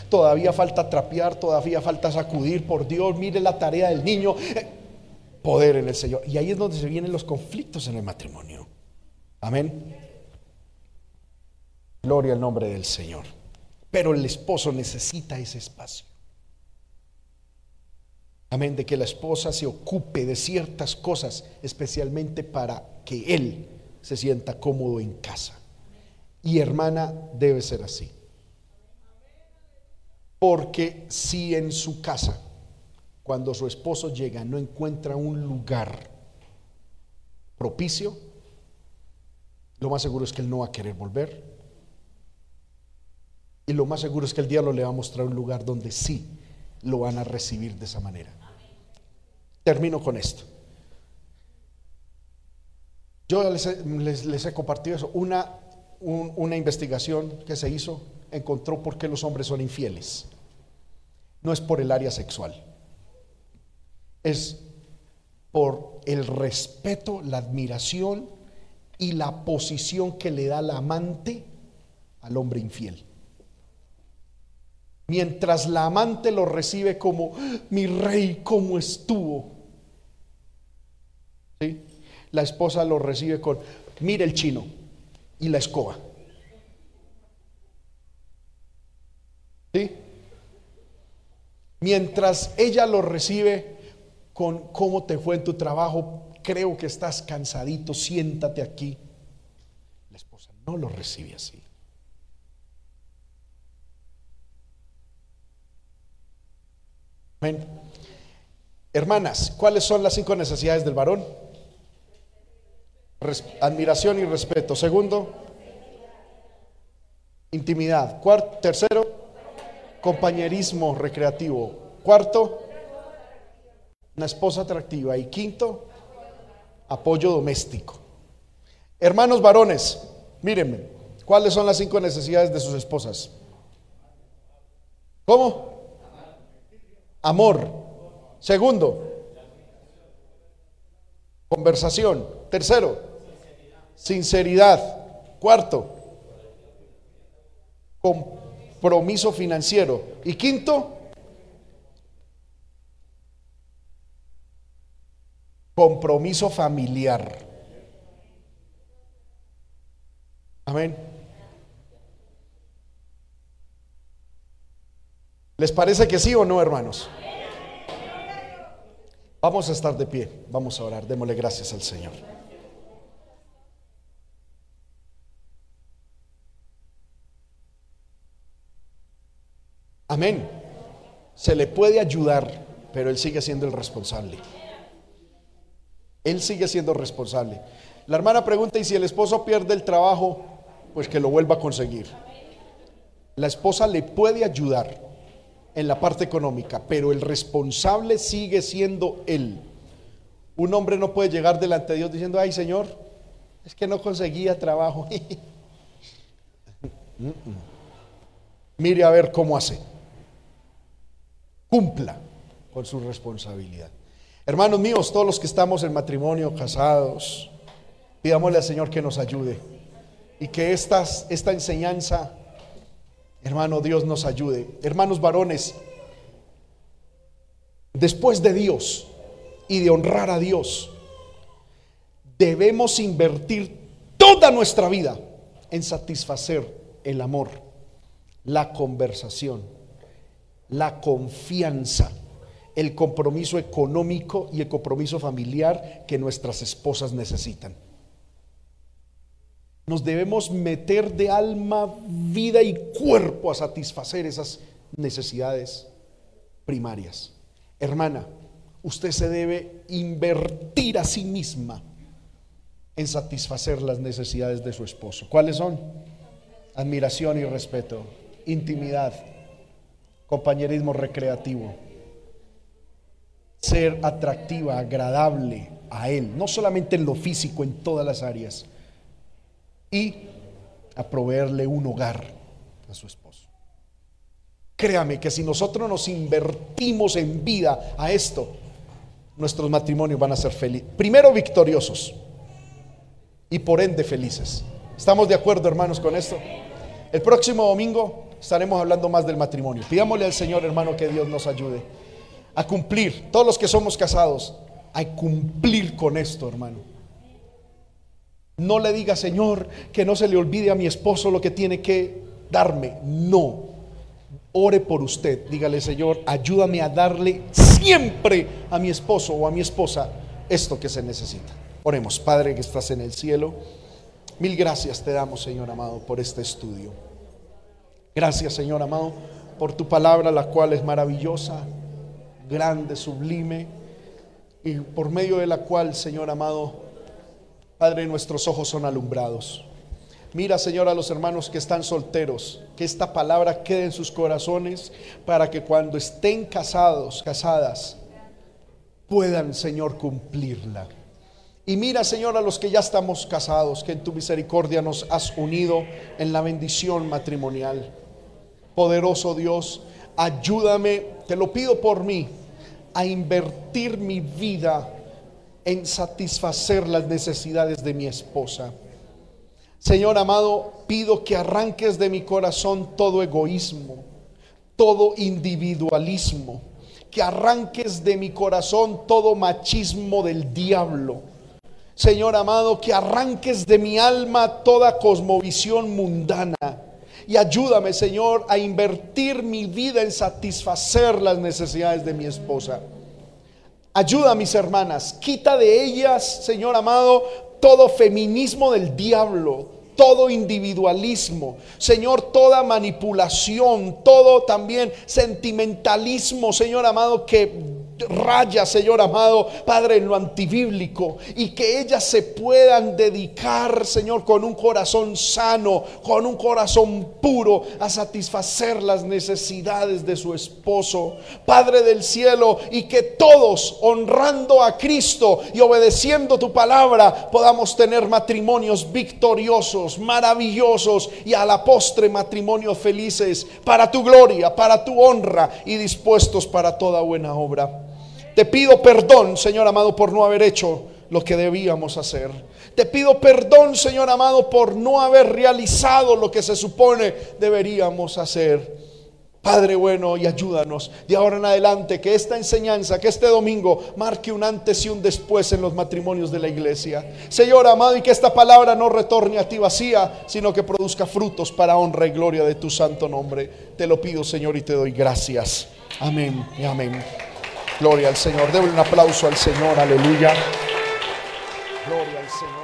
Todavía falta trapear, todavía falta sacudir, por Dios, mire la tarea del niño. Poder en el Señor. Y ahí es donde se vienen los conflictos en el matrimonio. Amén. Gloria al nombre del Señor. Pero el esposo necesita ese espacio. Amén, de que la esposa se ocupe de ciertas cosas, especialmente para que él se sienta cómodo en casa. Y hermana, debe ser así. Porque si en su casa, cuando su esposo llega, no encuentra un lugar propicio, lo más seguro es que él no va a querer volver y lo más seguro es que el diablo le va a mostrar un lugar donde sí lo van a recibir de esa manera. Termino con esto. Yo les, he compartido eso. Una, una investigación que se hizo encontró por qué los hombres son infieles. No es por el área sexual. Es por el respeto, la admiración y la posición que le da la amante al hombre infiel. Mientras la amante lo recibe como, mi rey, ¿cómo estuvo? ¿Sí? La esposa lo recibe con, mire el chino y la escoba. ¿Sí? Mientras ella lo recibe con cómo te fue en tu trabajo, creo que estás cansadito, siéntate aquí. La esposa no lo recibe así. Hermanas, ¿cuáles son las cinco necesidades del varón? admiración y respeto. Segundo, intimidad. Tercero, compañerismo recreativo. Cuarto, una esposa atractiva. Y quinto, apoyo doméstico. Hermanos varones, mírenme, ¿cuáles son las cinco necesidades de sus esposas? ¿Cómo? Amor. Segundo, conversación. Tercero, sinceridad. Cuarto, compromiso financiero. Y quinto, compromiso familiar. Amén. ¿Les parece que sí o no, hermanos? Vamos a estar de pie, vamos a orar, démosle gracias al Señor. Amén. Se le puede ayudar, pero él sigue siendo el responsable. Él sigue siendo responsable. La hermana pregunta, ¿y si el esposo pierde el trabajo? Pues que lo vuelva a conseguir. La esposa le puede ayudar en la parte económica, pero el responsable sigue siendo él. Un hombre no puede llegar delante de Dios diciendo, ay Señor, es que no conseguía trabajo. Mire a ver cómo hace cumpla con su responsabilidad. Hermanos míos, todos los que estamos en matrimonio, casados, pidámosle al Señor que nos ayude y que esta enseñanza, hermano Dios, nos ayude. Hermanos varones, después de Dios y de honrar a Dios, debemos invertir toda nuestra vida en satisfacer el amor, la conversación, la confianza, el compromiso económico y el compromiso familiar que nuestras esposas necesitan. Nos debemos meter de alma, vida y cuerpo a satisfacer esas necesidades primarias. Hermana, usted se debe invertir a sí misma en satisfacer las necesidades de su esposo. ¿Cuáles son? Admiración y respeto, intimidad, compañerismo recreativo, ser atractiva, agradable a Él, no solamente en lo físico, en todas las áreas, y a proveerle un hogar a su esposo. Créame que si nosotros nos invertimos en vida a esto, nuestros matrimonios van a ser felices. Primero victoriosos y por ende felices. ¿Estamos de acuerdo, hermanos, con esto? El próximo domingo estaremos hablando más del matrimonio. Pidámosle al Señor, hermano, que Dios nos ayude a cumplir, todos los que somos casados, a cumplir con esto, hermano. No le diga, Señor, que no se le olvide a mi esposo lo que tiene que darme. No. Ore por usted. Dígale, Señor, ayúdame a darle siempre a mi esposo o a mi esposa esto que se necesita. Oremos, Padre que estás en el cielo. Mil gracias te damos, Señor amado, por este estudio. Gracias, Señor amado, por tu palabra, la cual es maravillosa, grande, sublime, y por medio de la cual, Señor amado, Padre, nuestros ojos son alumbrados. Mira, Señor, a los hermanos que están solteros, que esta palabra quede en sus corazones para que cuando estén casados, casadas, puedan, Señor, cumplirla. Y mira, Señor, a los que ya estamos casados, que en tu misericordia nos has unido en la bendición matrimonial. Poderoso Dios, ayúdame, te lo pido por mí, a invertir mi vida en satisfacer las necesidades de mi esposa. Señor amado, pido que arranques de mi corazón todo egoísmo, todo individualismo, que arranques de mi corazón todo machismo del diablo. Señor amado, que arranques de mi alma toda cosmovisión mundana Y ayúdame, Señor, a invertir mi vida en satisfacer las necesidades de mi esposa. Ayuda a mis hermanas, quita de ellas, Señor amado, todo feminismo del diablo, todo individualismo, Señor, toda manipulación, todo también sentimentalismo, Señor amado, que raya, Señor amado, Padre, en lo antibíblico y que ellas se puedan dedicar, Señor, con un corazón sano, con un corazón puro, a satisfacer las necesidades de su esposo, Padre del cielo, y que todos, honrando a Cristo y obedeciendo tu palabra, podamos tener matrimonios victoriosos, maravillosos y a la postre matrimonios felices para tu gloria, para tu honra y dispuestos para toda buena obra. Te pido perdón, Señor amado, por no haber hecho lo que debíamos hacer. Te pido perdón, Señor amado, por no haber realizado lo que se supone deberíamos hacer. Padre bueno, y ayúdanos de ahora en adelante que esta enseñanza, que este domingo marque un antes y un después en los matrimonios de la iglesia. Señor amado, y que esta palabra no retorne a ti vacía, sino que produzca frutos para honra y gloria de tu santo nombre. Te lo pido, Señor, y te doy gracias. Amén y amén. Gloria al Señor. Debe un aplauso al Señor. Aleluya. Gloria al Señor.